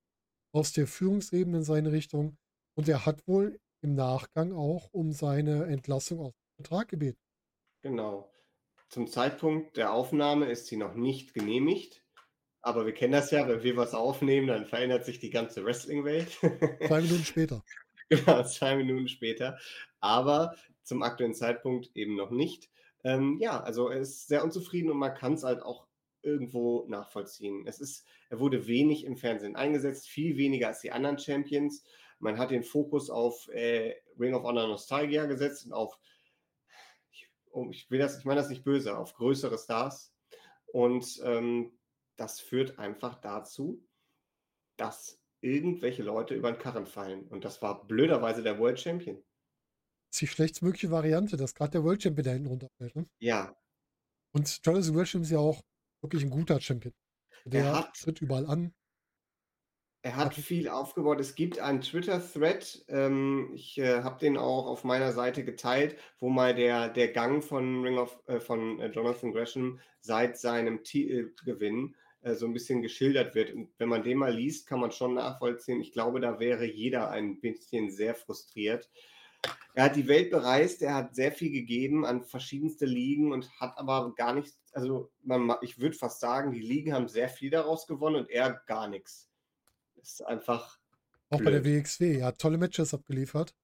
aus der Führungsebene in seine Richtung. Und er hat wohl im Nachgang auch um seine Entlassung aus dem Vertrag gebeten. Genau. Zum Zeitpunkt der Aufnahme ist sie noch nicht genehmigt. Aber wir kennen das ja, wenn wir was aufnehmen, dann verändert sich die ganze Wrestling-Welt. Zwei Minuten später. Genau, zwei Minuten später. Aber zum aktuellen Zeitpunkt eben noch nicht. Ähm, ja, also er ist sehr unzufrieden und man kann es halt auch irgendwo nachvollziehen. Es ist, er wurde wenig im Fernsehen eingesetzt, viel weniger als die anderen Champions. Man hat den Fokus auf äh, Ring of Honor Nostalgia gesetzt und auf, ich, oh, ich will das, ich meine das nicht böse, auf größere Stars. Und ähm, das führt einfach dazu, dass irgendwelche Leute über den Karren fallen. Und das war blöderweise der World Champion. Das ist die schlechtstmögliche Variante, dass gerade der World Champion da hinten runterfällt. Ne? Ja, Und Jonathan Gresham ist ja auch wirklich ein guter Champion. Der hat- tritt überall an. Er hat viel aufgebaut. Es gibt einen Twitter-Thread, ähm, ich äh, habe den auch auf meiner Seite geteilt, wo mal der, der Gang von Ring of, äh, von äh, Jonathan Gresham seit seinem Titelgewinn äh, so ein bisschen geschildert wird. Und wenn man den mal liest, kann man schon nachvollziehen. Ich glaube, da wäre jeder ein bisschen sehr frustriert. Er hat die Welt bereist, er hat sehr viel gegeben an verschiedenste Ligen und hat aber gar nichts, also man, ich würde fast sagen, die Ligen haben sehr viel daraus gewonnen und er gar nichts. Das ist einfach. Auch blöd. bei der WXW, er hat tolle Matches abgeliefert,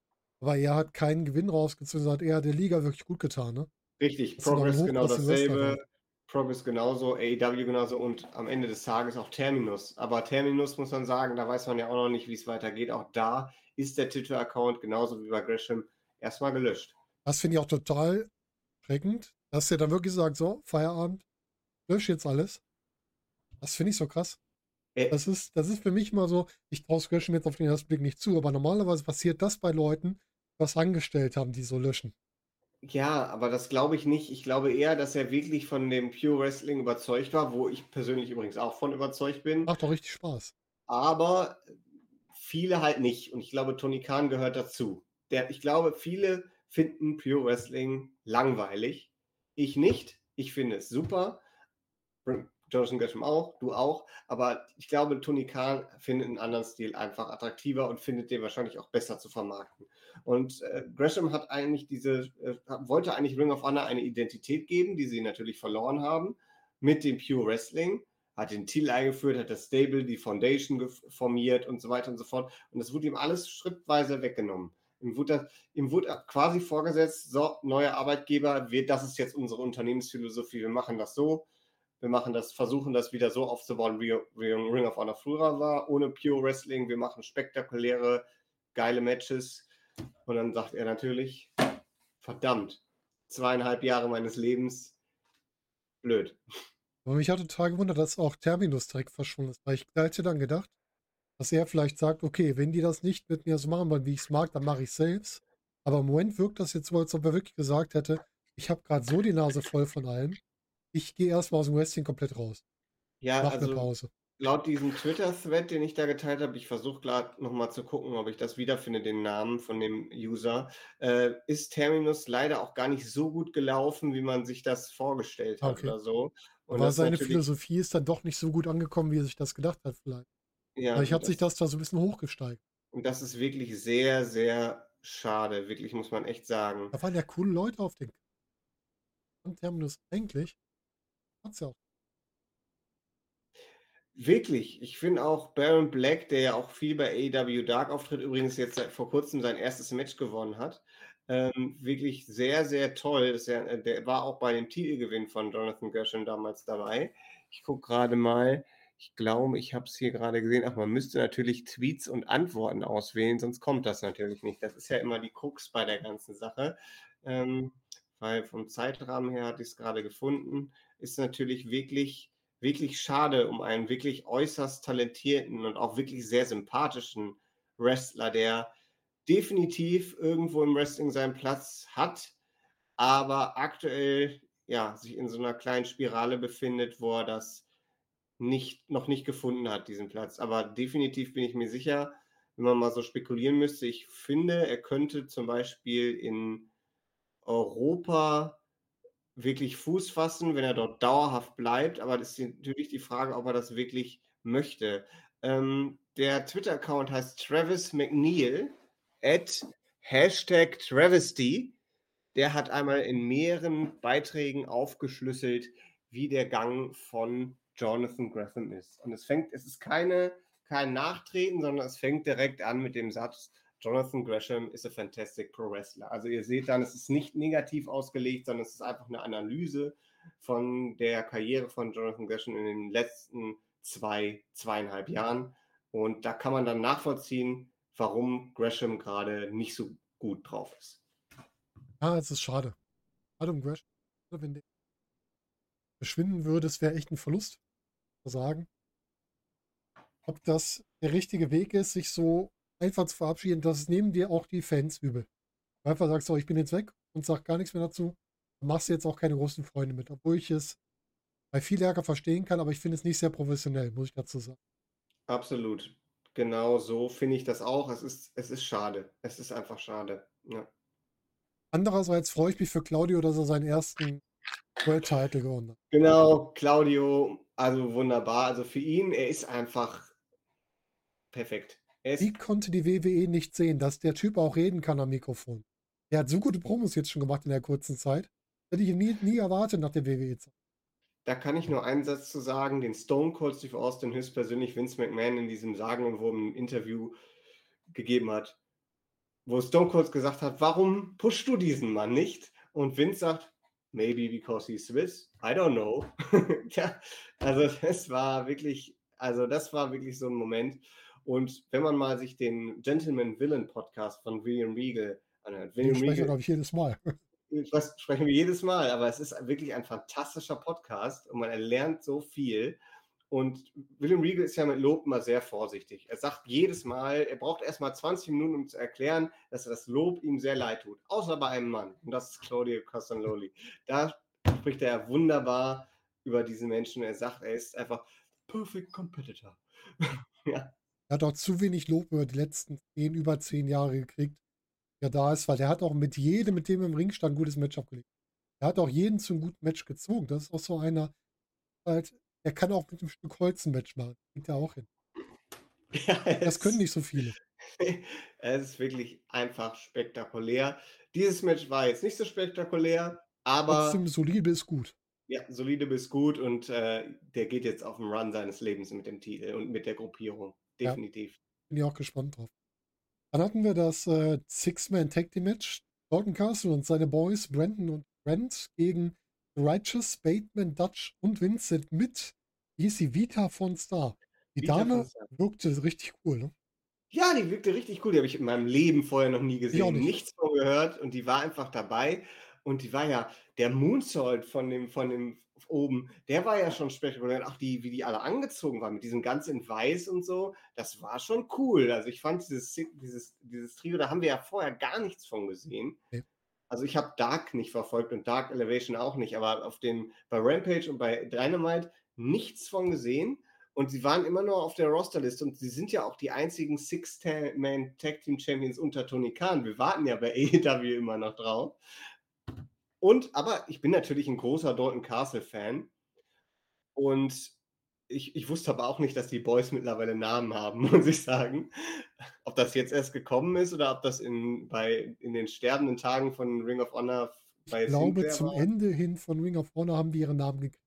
aber er hat keinen Gewinn rausgezogen, hat er der Liga wirklich gut getan, ne? Richtig, Progress genau dasselbe. Progress genauso, AEW genauso und am Ende des Tages auch Terminus. Aber Terminus muss man sagen, da weiß man ja auch noch nicht, wie es weitergeht. Auch da ist der Twitter-Account genauso wie bei Gresham erstmal gelöscht. Das finde ich auch total schreckend, dass er dann wirklich sagt, so, Feierabend, lösche jetzt alles. Das finde ich so krass. Äh, das, ist, das ist für mich mal so, ich traue Gresham jetzt auf den ersten Blick nicht zu, aber normalerweise passiert das bei Leuten, was angestellt haben, die so löschen. Ja, aber das glaube ich nicht. Ich glaube eher, dass er wirklich von dem Pure Wrestling überzeugt war, wo ich persönlich übrigens auch von überzeugt bin. Macht doch richtig Spaß. Aber viele halt nicht. Und ich glaube, Tony Khan gehört dazu. Der, ich glaube, viele finden Pure Wrestling langweilig. Ich nicht. Ich finde es super. Jonathan Gresham auch, du auch. Aber ich glaube, Tony Khan findet einen anderen Stil einfach attraktiver und findet den wahrscheinlich auch besser zu vermarkten. Und äh, Gresham hat eigentlich diese, äh, wollte eigentlich Ring of Honor eine Identität geben, die sie natürlich verloren haben, mit dem Pure Wrestling, hat den Titel eingeführt, hat das Stable, die Foundation formiert und so weiter und so fort. Und das wurde ihm alles schrittweise weggenommen. Ihm wurde, ihm wurde quasi vorgesetzt, so, neuer Arbeitgeber, wir, das ist jetzt unsere Unternehmensphilosophie, wir machen das so, wir machen das, versuchen das wieder so aufzubauen, wie, wie Ring of Honor früher war, ohne Pure Wrestling, wir machen spektakuläre, geile Matches, und dann sagt er natürlich, verdammt, zweieinhalb Jahre meines Lebens, blöd. Aber mich hat total gewundert, dass auch Terminus direkt verschwunden ist, weil ich hätte dann gedacht, dass er vielleicht sagt, okay, wenn die das nicht mit mir so machen wollen, wie ich es mag, dann mache ich es selbst. Aber im Moment wirkt das jetzt so, als ob er wirklich gesagt hätte, ich habe gerade so die Nase voll von allem, ich gehe erstmal aus dem Wrestling komplett raus. Ja, Mach also, eine Pause laut diesem Twitter-Thread, den ich da geteilt habe, ich versuche gerade nochmal zu gucken, ob ich das wiederfinde, den Namen von dem User, äh, ist Terminus leider auch gar nicht so gut gelaufen, wie man sich das vorgestellt hat okay. oder so. Und Aber seine Philosophie ist dann doch nicht so gut angekommen, wie er sich das gedacht hat, vielleicht. Ja, vielleicht hat sich das da so ein bisschen hochgesteigt. Und das ist wirklich sehr, sehr schade, wirklich, muss man echt sagen. Da waren ja coole Leute auf dem Terminus. Eigentlich hat es ja auch Wirklich, ich finde auch Baron Black, der ja auch viel bei AEW Dark auftritt, übrigens jetzt vor kurzem sein erstes Match gewonnen hat, ähm, wirklich sehr, sehr toll. Ja, äh, der war auch bei dem Titelgewinn von Jonathan Gershon damals dabei. Ich gucke gerade mal, ich glaube, ich habe es hier gerade gesehen. Ach, man müsste natürlich Tweets und Antworten auswählen, sonst kommt das natürlich nicht. Das ist ja immer die Krux bei der ganzen Sache. Ähm, weil vom Zeitrahmen her hatte ich es gerade gefunden, ist natürlich wirklich wirklich schade um einen wirklich äußerst talentierten und auch wirklich sehr sympathischen Wrestler, der definitiv irgendwo im Wrestling seinen Platz hat, aber aktuell ja, sich in so einer kleinen Spirale befindet, wo er das nicht, noch nicht gefunden hat, diesen Platz. Aber definitiv bin ich mir sicher, wenn man mal so spekulieren müsste, ich finde, er könnte zum Beispiel in Europa wirklich Fuß fassen, wenn er dort dauerhaft bleibt. Aber das ist natürlich die Frage, ob er das wirklich möchte. Ähm, der Twitter-Account heißt Travis McNeil at Hashtag Travesty. Der hat einmal in mehreren Beiträgen aufgeschlüsselt, wie der Gang von Jonathan Graham ist. Und es fängt, es ist keine, kein Nachtreten, sondern es fängt direkt an mit dem Satz, Jonathan Gresham ist a fantastic pro wrestler. Also ihr seht dann, es ist nicht negativ ausgelegt, sondern es ist einfach eine Analyse von der Karriere von Jonathan Gresham in den letzten zwei, zweieinhalb Jahren. Und da kann man dann nachvollziehen, warum Gresham gerade nicht so gut drauf ist. Ja, es ist schade. Schade um Gresham. Wenn der verschwinden würde, es wäre echt ein Verlust. Sagen. Ob das der richtige Weg ist, sich so einfach zu verabschieden, das nehmen dir auch die Fans übel. Du einfach sagst, so, ich bin jetzt weg und sag gar nichts mehr dazu. Dann machst du jetzt auch keine großen Freunde mit, obwohl ich es bei viel Ärger verstehen kann, aber ich finde es nicht sehr professionell, muss ich dazu sagen. Absolut. Genau so finde ich das auch. Es ist, es ist schade. Es ist einfach schade. Ja. Andererseits freue ich mich für Claudio, dass er seinen ersten World Title gewonnen hat. Genau, Claudio Also wunderbar. Also für ihn, er ist einfach perfekt. Ist Wie konnte die WWE nicht sehen, dass der Typ auch reden kann am Mikrofon? Der hat so gute Promos jetzt schon gemacht in der kurzen Zeit. Hätte ich nie, nie erwartet nach der WWE-Zeit. Da kann ich nur einen Satz zu sagen, den Stone Cold Steve Austin höchstpersönlich Vince McMahon in diesem sagenumwobenen Interview gegeben hat, wo Stone Cold gesagt hat, warum pushst du diesen Mann nicht? Und Vince sagt, maybe because he's Swiss, I don't know. ja, also das war wirklich, also das war wirklich so ein Moment. Und wenn man mal sich den Gentleman Villain Podcast von William Regal anhört, Den William spreche ich, Regal, glaube ich, jedes Mal. das sprechen wir jedes Mal, aber es ist wirklich ein fantastischer Podcast und man lernt so viel. Und William Regal ist ja mit Lob immer sehr vorsichtig. Er sagt jedes Mal, er braucht erst mal 20 Minuten, um zu erklären, dass das Lob ihm sehr leid tut. Außer bei einem Mann. Und das ist Claudio Castagnoli. Da spricht er wunderbar über diesen Menschen. Er sagt, er ist einfach perfect competitor. ja. Er hat auch zu wenig Lob über die letzten zehn, über zehn Jahre gekriegt, der da ist, weil der hat auch mit jedem, mit dem im Ring stand, ein gutes Match abgelegt. Er hat auch jeden zu einem guten Match gezogen. Das ist auch so einer, halt, der kann auch mit einem Stück Holz ein Match machen. Kriegt er auch hin. ja Das können nicht so viele. es ist wirklich einfach spektakulär. Dieses Match war jetzt nicht so spektakulär, aber Trotzdem solide ist gut. ja, solide bis gut und äh, der geht jetzt auf den Run seines Lebens mit dem Titel und mit der Gruppierung. Ja. Definitiv. Bin ich auch gespannt drauf. Dann hatten wir das äh, Six-Man Tag Team Match. Dalton Castle und seine Boys Brandon und Brent gegen Righteous, Bateman, Dutch und Vincent mit Easy Vita von Star. Die Vita Dame Star. wirkte richtig cool, ne? Ja, die wirkte richtig cool. Die habe ich in meinem Leben vorher noch nie gesehen. nicht. Nichts von gehört und die war einfach dabei. Und die war ja, der Moonsault von dem, von dem oben, der war ja schon spektakulär. Auch die, wie die alle angezogen waren, mit diesem ganz in Weiß und so, das war schon cool. Also ich fand dieses, dieses, dieses Trio, da haben wir ja vorher gar nichts von gesehen. Nee. Also ich habe Dark nicht verfolgt und Dark Elevation auch nicht, aber auf den, bei Rampage und bei Dynamite nichts von gesehen. Und sie waren immer nur auf der Rosterliste und sie sind ja auch die einzigen Six-Man Tag Team Champions unter Tony Khan. Wir warten ja bei AEW immer noch drauf. Und, aber ich bin natürlich ein großer Dalton Castle-Fan. Und ich, ich wusste aber auch nicht, dass die Boys mittlerweile Namen haben, muss ich sagen. Ob das jetzt erst gekommen ist oder ob das in, bei, in den sterbenden Tagen von Ring of Honor bei Ich glaube, Sinclair zum war. Ende hin von Ring of Honor haben die ihren Namen gekriegt.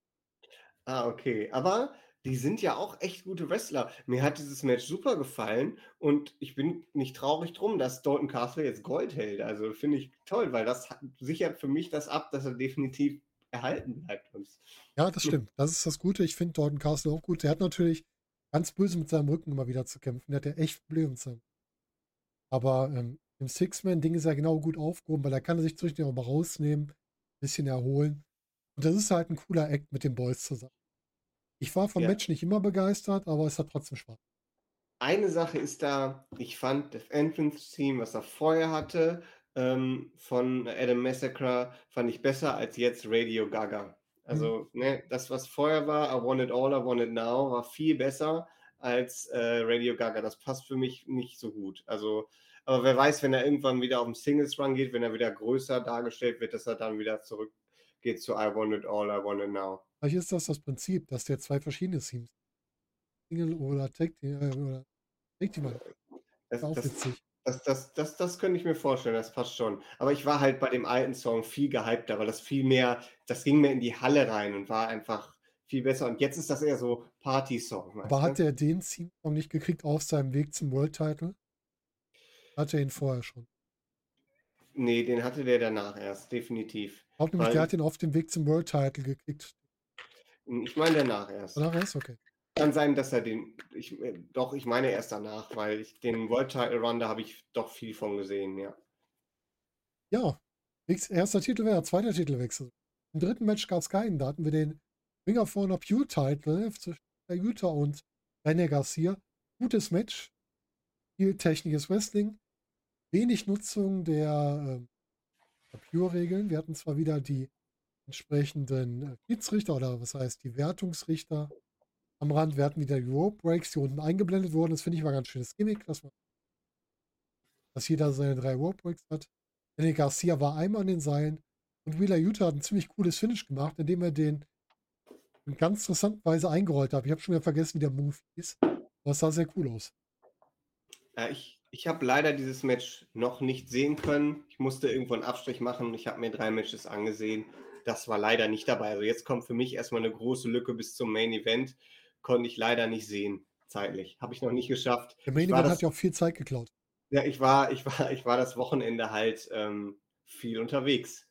Ah, okay. Aber die sind ja auch echt gute Wrestler. Mir hat dieses Match super gefallen und ich bin nicht traurig drum, dass Dalton Castle jetzt Gold hält. Also finde ich toll, weil das sichert für mich das ab, dass er definitiv erhalten bleibt. Und Ja, das stimmt. Das ist das Gute. Ich finde Dalton Castle auch gut. Der hat natürlich ganz böse mit seinem Rücken immer wieder zu kämpfen. Der hat ja echt Probleme mit seinem. Aber ähm, im Six-Man-Ding ist er genau gut aufgehoben, weil er kann sich zwischendurch auch mal rausnehmen, ein bisschen erholen. Und das ist halt ein cooler Act mit den Boys zusammen. Ich war vom Ja. Match nicht immer begeistert, aber es hat trotzdem Spaß. eine Sache ist da, ich fand das Entrance-Team, was er vorher hatte, ähm, von Adam Massacre, fand ich besser als jetzt Radio Gaga. Also, ne, das, was vorher war, I Want It All, I Want It Now, war viel besser als äh, Radio Gaga. Das passt für mich nicht so gut. Also, aber wer weiß, wenn er irgendwann wieder auf den Singles-Run geht, wenn er wieder größer dargestellt wird, dass er dann wieder zurückgeht zu I Want It All, I Want It Now. Vielleicht ist das das Prinzip, dass der zwei verschiedene Teams Single oder Tag Team äh, oder Tag Team hat. Das, Auch das, witzig. Das, das, das, das könnte ich mir vorstellen, das passt schon. Aber ich war halt bei dem alten Song viel gehypter, weil das viel mehr, das ging mehr in die Halle rein und war einfach viel besser. Und jetzt ist das eher so Party-Song. Aber hat du? er den Theme-Song nicht gekriegt auf seinem Weg zum World-Title? Hatte er ihn vorher schon. Nee, den hatte der danach erst, definitiv. Ich glaube nämlich, der hat den auf dem Weg zum World-Title gekriegt. Ich meine danach erst. Danach ist okay. Kann sein, dass er den, ich, äh, doch, ich meine erst danach, weil ich den World Title Run, da habe ich doch viel von gesehen, ja. Ja, erster Titelwechsel, zweiter Titelwechsel. Im dritten Match gab es keinen. Da hatten wir den Ring of Honor Pure Title zwischen Utah und René Garcia. Gutes Match. Viel technisches Wrestling. Wenig Nutzung der, ähm, der Pure-Regeln. Wir hatten zwar wieder die entsprechenden äh, Schiedsrichter oder was heißt die Wertungsrichter am Rand. Wir hatten wieder die Rope Breaks, die unten eingeblendet wurden. Das finde ich mal ganz schönes Gimmick, dass, man, dass jeder seine drei Rope Breaks hat. René Garcia war einmal an den Seilen und Wheeler Utah hat ein ziemlich cooles Finish gemacht, indem er den in ganz interessanter Weise eingerollt habe. Ich habe schon wieder vergessen, wie der Move hieß. Aber es sah sehr cool aus. Ja, ich ich habe leider dieses Match noch nicht sehen können. Ich musste irgendwo einen Abstrich machen. Ich habe mir drei Matches angesehen. Das war leider nicht dabei. Also jetzt kommt für mich erstmal eine große Lücke bis zum Main Event. Konnte ich leider nicht sehen, zeitlich. Habe ich noch nicht geschafft. Der Main Event hat ja auch viel Zeit geklaut. Ja, ich war, ich war, ich war das Wochenende halt ähm, viel unterwegs.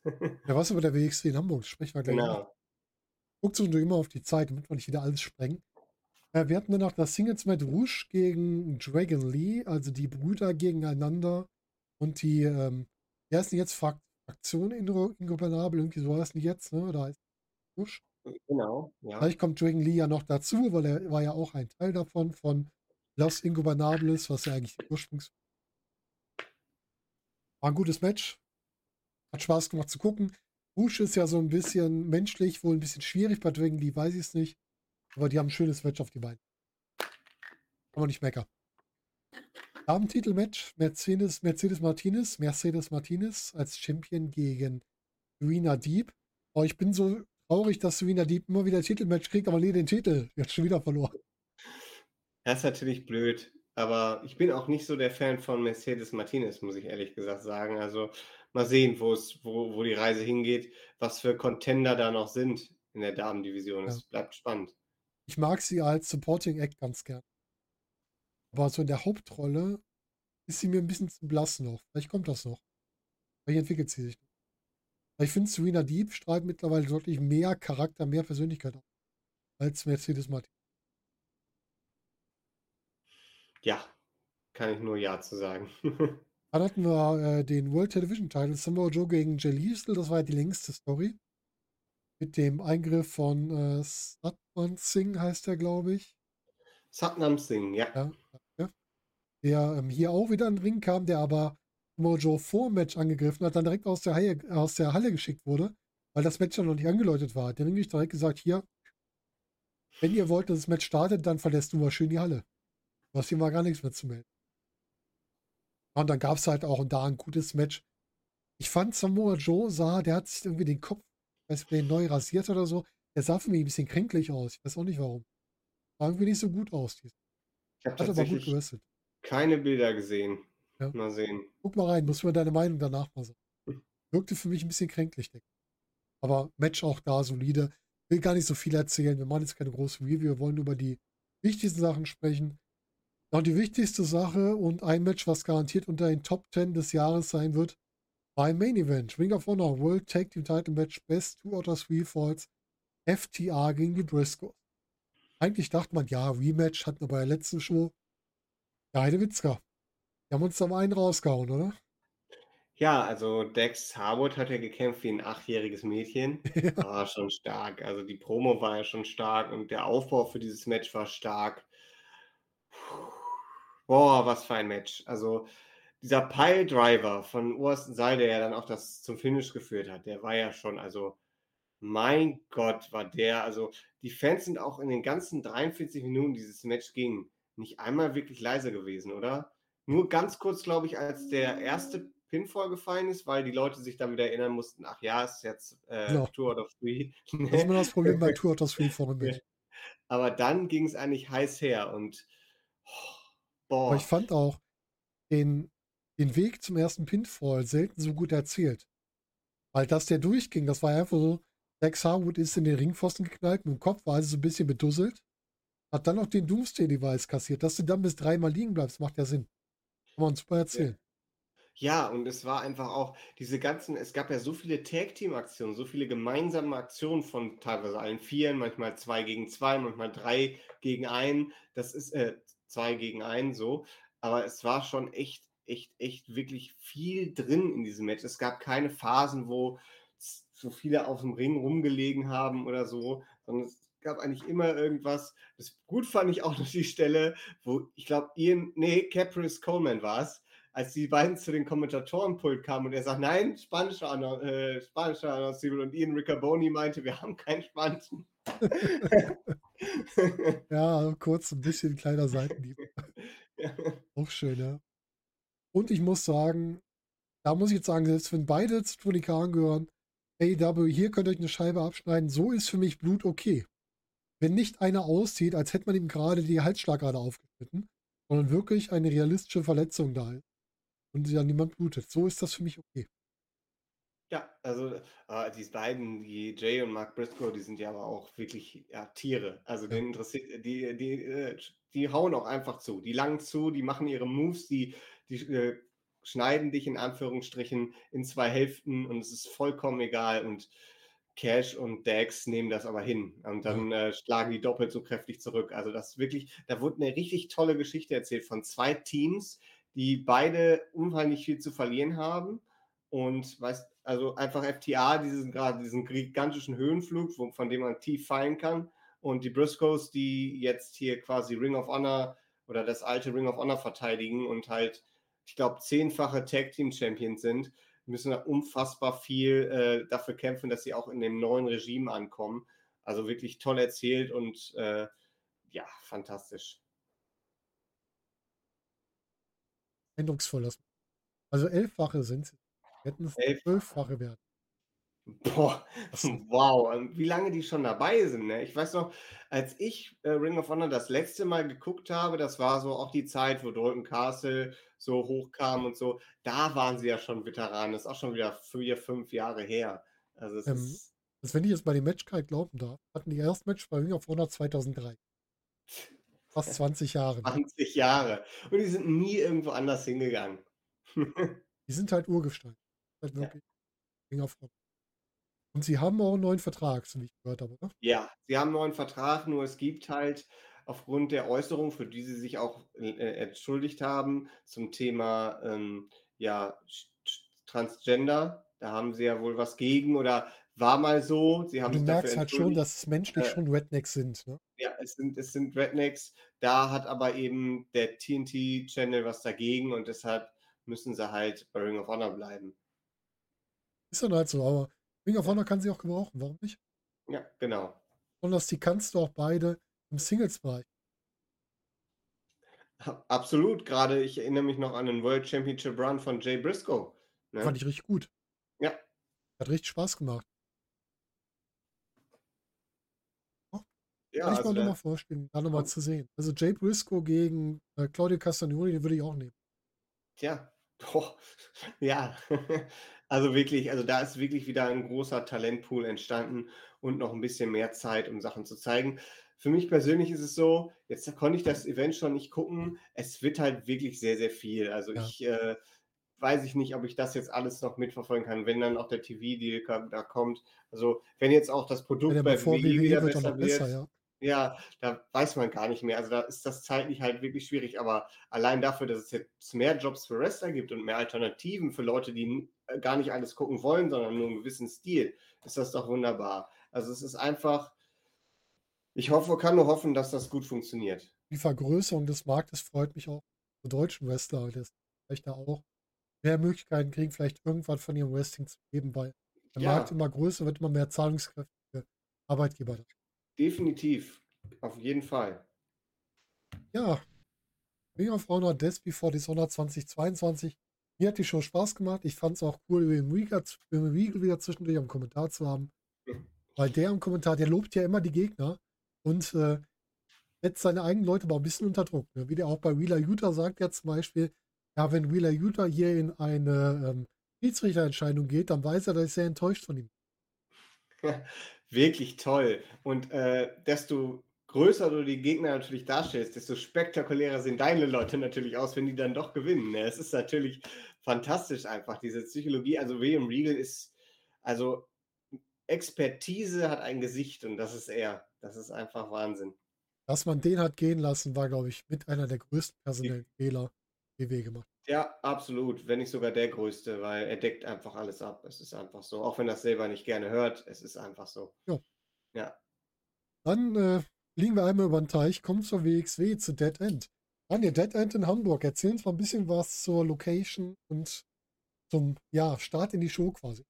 ja, was über der WXC in Hamburg? Sprechen wir gleich. Genau. Guckst du immer auf die Zeit, damit wir nicht wieder alles sprengen. Äh, wir hatten dann noch das Singles Match Rouge gegen Dragon Lee, also die Brüder gegeneinander und die, ähm, denn jetzt Frakt Fraktion Ingobernabil, irgendwie so heißt die jetzt, ne? Da heißt Rouge. Genau, ja. Vielleicht kommt Dragon Lee ja noch dazu, weil er war ja auch ein Teil davon, von Los Ingobernables, was ja eigentlich die Ursprungs. War ein gutes Match. Hat Spaß gemacht zu gucken. Rouge ist ja so ein bisschen menschlich, wohl ein bisschen schwierig. Bei Dragon Lee weiß ich es nicht. Aber die haben ein schönes Match auf die Beine. Kann man nicht meckern. Damen-Titelmatch: Mercedes, Mercedes Martinez, Mercedes Martinez als Champion gegen Serena Deep. Oh, ich bin so traurig, dass Serena Deep immer wieder Titelmatch kriegt, aber nie den Titel. Jetzt schon wieder verloren. Das ist natürlich blöd. Aber ich bin auch nicht so der Fan von Mercedes Martinez, muss ich ehrlich gesagt sagen. Also mal sehen, wo, wo die Reise hingeht, was für Contender da noch sind in der Damendivision. Es ja. bleibt spannend. Ich mag sie als Supporting Act ganz gern. Aber so in der Hauptrolle ist sie mir ein bisschen zu blass noch. Vielleicht kommt das noch. Vielleicht entwickelt sie sich noch. Ich finde, Serena Deep strahlt mittlerweile deutlich mehr Charakter, mehr Persönlichkeit auf als Mercedes Martin. Ja, kann ich nur Ja zu sagen. Dann hatten wir äh, den World Television Title Samoa Joe gegen Jay Lethal. Das war ja die längste Story mit dem Eingriff von äh, Satman Singh heißt er, glaube ich. Satnam Singh, ja, ja. Der ähm, hier auch wieder in den Ring kam, der aber Mojo vor dem Match angegriffen hat, dann direkt aus der, Halle, aus der Halle geschickt wurde, weil das Match ja noch nicht angeläutet war. Der Ring direkt gesagt, hier, wenn ihr wollt, dass das Match startet, dann verlässt du mal schön die Halle. Du hast hier mal gar nichts mehr zu melden. Und dann gab es halt auch und da ein gutes Match. Ich fand Samoa Joe sah, der hat sich irgendwie den Kopf weiß nicht, neu rasiert oder so. Der sah für mich ein bisschen kränklich aus. Ich weiß auch nicht warum. Sah irgendwie nicht so gut aus. Ich habe tatsächlich aber gut keine Bilder gesehen. Ja. Mal sehen. Guck mal rein, muss mir deine Meinung danach mal sagen. Wirkte für mich ein bisschen kränklich, denke ich. Aber Match auch da solide. Will gar nicht so viel erzählen. Wir machen jetzt keine große Review. Wir wollen über die wichtigsten Sachen sprechen. Und die wichtigste Sache und ein Match, was garantiert unter den Top 10 des Jahres sein wird, beim Main Event, Ring of Honor World Tag Team Title Match, Best Two out of Three Falls, FTA gegen die Briscoe. Eigentlich dachte man, ja, Rematch hatten wir bei der letzten Show. Ja, Heidewitzka. Die haben uns da mal einen rausgehauen, oder? Ja, also Dex Harwood hat ja gekämpft wie ein achtjähriges Mädchen. Ja. War schon stark. Also die Promo war ja schon stark und der Aufbau für dieses Match war stark. Boah, was für ein Match. Also dieser Pile-Driver von obersten Seil, der ja dann auch das zum Finish geführt hat, der war ja schon, also mein Gott, war der, also die Fans sind auch in den ganzen 43 Minuten dieses Match ging nicht einmal wirklich leise gewesen, oder? Nur ganz kurz, glaube ich, als der erste Pinfall gefallen ist, weil die Leute sich dann wieder erinnern mussten, ach ja, ist jetzt äh, ja. Tour of Three. Das ist immer das Problem bei Tour of Three vorne Aber dann ging es eigentlich heiß her und oh, boah. Aber ich fand auch den den Weg zum ersten Pinfall selten so gut erzählt. Weil das der durchging, das war einfach so, Dex Harwood ist in den Ringpfosten geknallt, mit dem Kopf war also so ein bisschen bedusselt, hat dann noch den Doomsday-Device kassiert. Dass du dann bis dreimal liegen bleibst, macht ja Sinn. Kann man super erzählen. Ja, und es war einfach auch diese ganzen, es gab ja so viele Tag-Team-Aktionen, so viele gemeinsame Aktionen von teilweise allen Vieren, manchmal zwei gegen zwei, manchmal drei gegen einen. Das ist äh, zwei gegen einen so. Aber es war schon echt echt, echt wirklich viel drin in diesem Match. Es gab keine Phasen, wo so viele auf dem Ring rumgelegen haben oder so, sondern es gab eigentlich immer irgendwas. Das gut fand ich auch noch die Stelle, wo ich glaube, Ian, nee, Caprice Coleman war es, als die beiden zu den Kommentatorenpult kamen und er sagt, nein, spanischer, äh, spanischer Annoncibel und Ian Riccaboni meinte, wir haben keinen Spanischen. ja, kurz ein bisschen kleiner Seitenhieb. Ja. Auch schön, ja. Und ich muss sagen, da muss ich jetzt sagen, selbst wenn beide zu Tony Khan gehören, AW, hier könnt ihr euch eine Scheibe abschneiden, so ist für mich Blut okay. Wenn nicht einer aussieht, als hätte man ihm gerade die Halsschlagader aufgeschnitten, sondern wirklich eine realistische Verletzung da ist und ja niemand blutet. So ist das für mich okay. Ja, also äh, die beiden, die Jay und Mark Briscoe, die sind ja aber auch wirklich ja, Tiere. Also Ja. den interessiert, die, die, äh, die hauen auch einfach zu. Die langen zu, die machen ihre Moves, die, die äh, schneiden dich in Anführungsstrichen in zwei Hälften und es ist vollkommen egal. Und Cash und Dax nehmen das aber hin und dann äh, schlagen die doppelt so kräftig zurück. Also das ist wirklich, da wurde eine richtig tolle Geschichte erzählt von zwei Teams, die beide unheimlich viel zu verlieren haben und weißt, also einfach FTA, diesen gerade diesen gigantischen Höhenflug, wo, von dem man tief fallen kann. Und die Briscoes, die jetzt hier quasi Ring of Honor oder das alte Ring of Honor verteidigen und halt, ich glaube, zehnfache Tag Team Champions sind, müssen da unfassbar viel äh, dafür kämpfen, dass sie auch in dem neuen Regime ankommen. Also wirklich toll erzählt und äh, ja, fantastisch. Eindrucksvoll. Also elffache sind sie. Hätten es Elffache. zwölffache werden. Boah, Das wow, und wie lange die schon dabei sind. Ne? Ich weiß noch, als ich äh, Ring of Honor das letzte Mal geguckt habe, das war so auch die Zeit, wo Dalton Castle so hochkam und so, da waren sie ja schon Veteranen. Das ist auch schon wieder vier, fünf Jahre her. Also es Ähm, ist Also wenn ich jetzt bei dem Matchcard glauben darf, hatten die erste Match bei Ring of Honor 2003. Fast 20 Jahre. ne? 20 Jahre. Und die sind nie irgendwo anders hingegangen. Die sind halt Urgestein. Halt Ja. wirklich Ring of Honor. Und sie haben auch einen neuen Vertrag, so wie ich gehört habe, oder? Ja, sie haben einen neuen Vertrag, nur es gibt halt aufgrund der Äußerung, für die sie sich auch äh, entschuldigt haben, zum Thema ähm, ja, Transgender, da haben sie ja wohl was gegen oder war mal so. Sie haben Du merkst halt schon, dass es menschlich Äh, schon Rednecks sind. Ne? Ja, es sind, es sind Rednecks. Da hat aber eben der TNT-Channel was dagegen und deshalb müssen sie halt bei Ring of Honor bleiben. Ist dann halt so, aber Ring of Honor kann sie auch gebrauchen, warum nicht? Ja, genau. Besonders die kannst du auch beide im Singles-Bereich. Absolut. Gerade ich erinnere mich noch an den World Championship Run von Jay Briscoe. Ne? Fand ich richtig gut. Ja. Hat richtig Spaß gemacht. Ja, Kann ich also mir nochmal vorstellen, da nochmal zu sehen. Also Jay Briscoe gegen äh, Claudio Castagnoli, den würde ich auch nehmen. Tja, boah, ja, also wirklich, also da ist wirklich wieder ein großer Talentpool entstanden und noch ein bisschen mehr Zeit, um Sachen zu zeigen. Für mich persönlich ist es so, jetzt konnte ich das Event schon nicht gucken. Es wird halt wirklich sehr, sehr viel. Also Ja. ich äh, weiß ich nicht, ob ich das jetzt alles noch mitverfolgen kann, wenn dann auch der TV-Deal da kommt. Also wenn jetzt auch das Produkt bei WWE wieder wird, besser noch besser, wird, ja. ja, da weiß man gar nicht mehr. Also da ist das zeitlich halt wirklich schwierig. Aber allein dafür, dass es jetzt mehr Jobs für Wrestler gibt und mehr Alternativen für Leute, die gar nicht alles gucken wollen, sondern nur einen gewissen Stil, ist das doch wunderbar. Also es ist einfach, ich hoffe, kann nur hoffen, dass das gut funktioniert. Die Vergrößerung des Marktes freut mich auch. Die deutschen Wrestler, das vielleicht da auch mehr Möglichkeiten kriegen, vielleicht irgendwann von ihrem Wrestling zu leben, weil der Ja. Markt immer größer wird, immer mehr zahlungskräftige Arbeitgeber. Definitiv. Auf jeden Fall. Ja, Ring of Honor Death Before Dishonored 2022. Mir hat die Show Spaß gemacht. Ich fand es auch cool, den Regal, Regal wieder zwischendurch am Kommentar zu haben. Weil der am Kommentar, der lobt ja immer die Gegner und äh, setzt seine eigenen Leute aber ein bisschen unter Druck. Ne? Wie der auch bei Wheeler Utah sagt, ja zum Beispiel, ja, wenn Wheeler Utah hier in eine ähm, Schiedsrichterentscheidung geht, dann weiß er, dass ich sehr enttäuscht von ihm. Wirklich toll. Und äh, desto größer du die Gegner natürlich darstellst, desto spektakulärer sehen deine Leute natürlich aus, wenn die dann doch gewinnen. Ne? Es ist natürlich fantastisch einfach, diese Psychologie. Also William Regal ist, also Expertise hat ein Gesicht und das ist er. Das ist einfach Wahnsinn. Dass man den hat gehen lassen, war, glaube ich, mit einer der größten personellen Fehler, die wir gemacht haben. Ja, absolut. Wenn nicht sogar der größte, weil er deckt einfach alles ab. Es ist einfach so. Auch wenn das selber nicht gerne hört, es ist einfach so. Ja. Ja. Dann äh, fliegen wir einmal über den Teich, kommen zur WXW, zu Dead End. Anja, Dead End in Hamburg. Erzähl uns mal ein bisschen was zur Location und zum ja, Start in die Show quasi.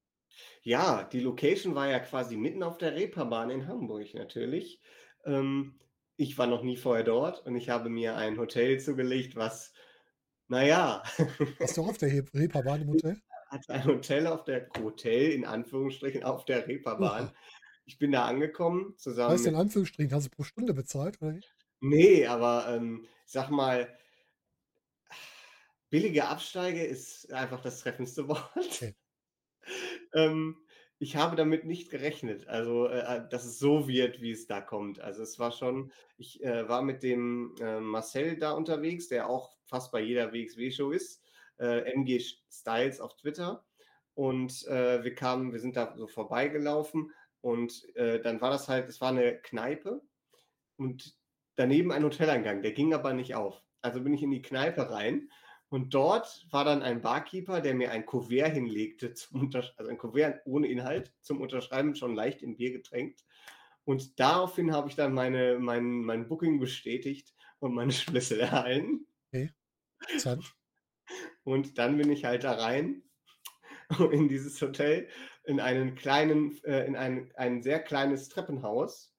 Ja, die Location war ja quasi mitten auf der Reeperbahn in Hamburg natürlich. Ähm, ich war noch nie vorher dort und ich habe mir ein Hotel zugelegt, was, naja, Warst du auf der Reeperbahn im Hotel? hat ein Hotel auf der Hotel in Anführungsstrichen auf der Reeperbahn. Oha. ich bin da angekommen, zusammen Heißt in Anführungsstrichen, hast du pro Stunde bezahlt, oder nicht? Ne, aber, ähm, sage mal billige Absteige ist einfach das treffendste Wort. Ähm, ich habe damit nicht gerechnet, also, äh, äh, dass es so wird, wie es da kommt. Also, es war schon ich, äh, war mit dem, äh, Marcel da unterwegs, der auch fast bei jeder WXW-Show ist, äh, MG Styles auf Twitter. Und, äh, wir kamen wir sind da so vorbeigelaufen und, dann war das halt es war 'ne Kneipe und daneben ein Hoteleingang, der ging aber nicht auf. Also, bin ich in die Kneipe rein und dort war dann ein Barkeeper, der mir ein Kuvert hinlegte also, ein Kuvert ohne Inhalt zum Unterschreiben, schon leicht in Bier getränkt. Und daraufhin habe ich dann meine mein mein Booking bestätigt und meine Schlüssel erhalten. Okay. Interessant. Und dann bin ich halt da rein in dieses Hotel, in einen kleinen äh, in ein ein sehr kleines Treppenhaus,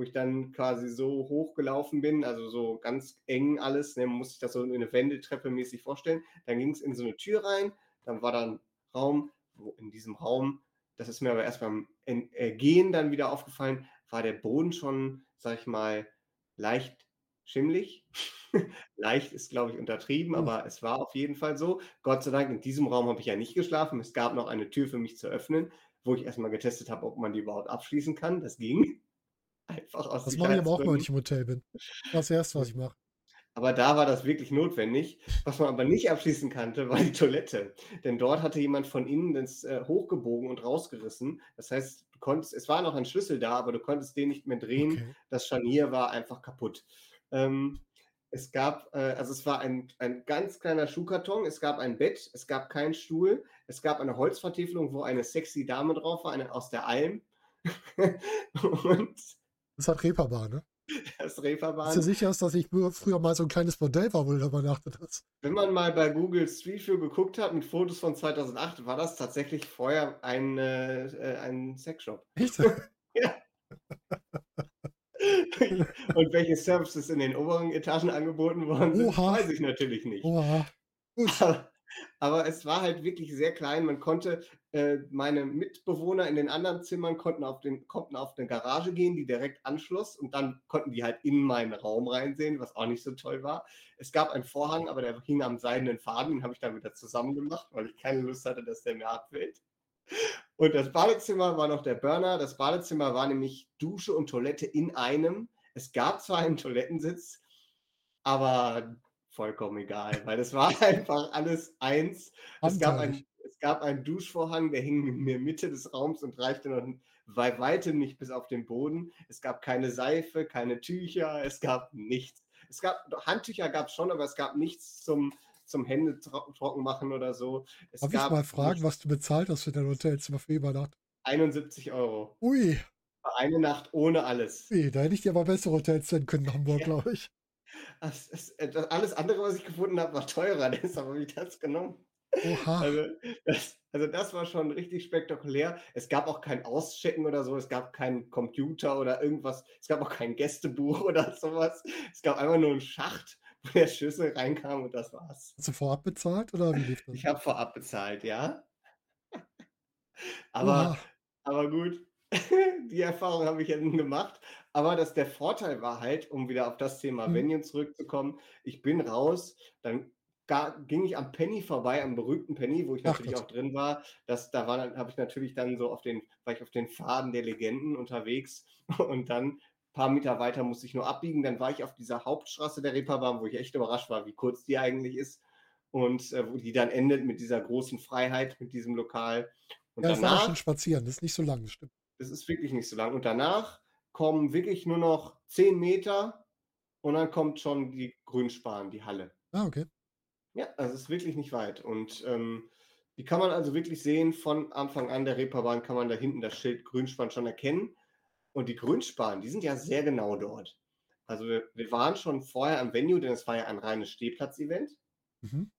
wo ich dann quasi so hochgelaufen bin, also so ganz eng alles, ne? Man muss sich das so in 'ne Wendeltreppe mäßig vorstellen. Dann ging's in so 'ne Tür rein, dann war da 'n Raum, wo in diesem Raum das ist mir aber erst beim äh, Gehen dann wieder aufgefallen, war der Boden schon, sage ich mal, leicht schimmlig. Leicht ist, glaube ich, untertrieben, Hm. aber es war auf jeden Fall so. Gott sei Dank, in diesem Raum habe ich ja nicht geschlafen. Es gab noch eine Tür für mich zu öffnen, wo ich erst mal getestet habe, ob man die überhaupt abschließen kann. Das ging. Einfach aus Das mache ich aber auch, wenn ich im Hotel bin. Das Erste, was ich mache. Aber da war das wirklich notwendig. Was man aber nicht abschließen kannte, war die Toilette. Denn dort hatte jemand von innen das, äh, hochgebogen und rausgerissen. Das heißt, du konntest es war noch ein Schlüssel da, aber du konntest den nicht mehr drehen. Okay. Das Scharnier war einfach kaputt. Ähm, es gab äh, also, es war ein ein ganz kleiner Schuhkarton, es gab ein Bett, es gab keinen Stuhl, es gab eine Holzvertäfelung, wo eine sexy Dame drauf war, eine aus der Alm. Und Das hat Reeperbahn, ne? das Bist du Reeperbahn. sicher, dass ich früher mal so 'n kleines Bordell war, wo du übernachtet hast? Wenn man mal bei Google Street View geguckt hat mit Fotos von 2008, war das tatsächlich vorher ein, äh, äh, ein Sexshop. Echt? Ja. Und welche Services in den oberen Etagen angeboten worden sind, Oha. weiß ich natürlich nicht. Oha. Gut. Aber aber es war halt wirklich sehr klein. Man konnte äh, meine Mitbewohner in den anderen Zimmern konnten auf den konnten auf 'ne Garage gehen, die direkt anschloss und dann konnten die halt in meinen Raum reinsehen, was auch nicht so toll war. Es gab einen Vorhang, aber der hing am seidenen Faden, den habe ich dann wieder zusammengemacht, weil ich keine Lust hatte, dass der mir abfällt. Und das Badezimmer war noch der Burner. Das Badezimmer war nämlich Dusche und Toilette in einem. Es gab zwar einen Toilettensitz, aber vollkommen egal, weil es war einfach alles eins. Es gab einen es gab einen Duschvorhang, der hing in der Mitte des Raums und reichte noch bei weitem nicht bis auf den Boden. Es gab keine Seife, keine Tücher, es gab nichts. Es gab Handtücher gab's schon, aber es gab nichts zum zum Hände tro trocken machen oder so. Es Darf ich gab mal fragen, was du bezahlt hast für dein Hotelzimmer für Übernachtung? 71 €. Ui. Für eine Nacht ohne alles. Ui, da hätte ich dir aber bessere Hotels nennen können in Hamburg, Ja. glaube ich. Das äh, das alles andere, was ich gefunden habe, war teurer, deshalb habe ich das genommen. Oha. Also das also das war schon richtig spektakulär. Es gab auch kein Auschecken oder so, es gab keinen Computer oder irgendwas. Es gab auch kein Gästebuch oder so was. Es gab einfach nur 'n Schacht, wo der Schlüssel reinkam und das war's. Hast du vorab bezahlt oder wie lief das? Ich habe vorab bezahlt, ja. Aber Oha. aber gut, die Erfahrung habe ich ja nun gemacht. Aber das der Vorteil war halt, um wieder auf das Thema Mhm. Venue zurückzukommen, ich bin raus, dann ga ging ich am Penny vorbei, am berühmten Penny, wo ich Ach natürlich Gott. auch drin war. Das da war dann habe ich natürlich dann so auf den war ich auf den Pfaden der Legenden unterwegs und dann paar Meter weiter musste ich nur abbiegen. Dann war ich auf dieser Hauptstraße der Reeperbahn, wo ich echt überrascht war, wie kurz die eigentlich ist und, äh, wo die dann endet mit dieser großen Freiheit, mit diesem Lokal. Und Ja, ich war da schon danach spazieren, das ist nicht so lang, das stimmt. es ist wirklich nicht so lang. Und danach kommen wirklich nur noch 10 Meter und dann kommt schon die Grünspan, die Halle. Ah, okay. Ja, also es ist wirklich nicht weit. Und, ähm, die kann man also wirklich sehen von Anfang an der Reeperbahn kann man da hinten das Schild Grünspan schon erkennen. Und die Grünspan, die sind ja sehr genau dort. Also wir wir waren schon vorher am Venue, denn es war ja ein reines Stehplatz-Event. Mhm.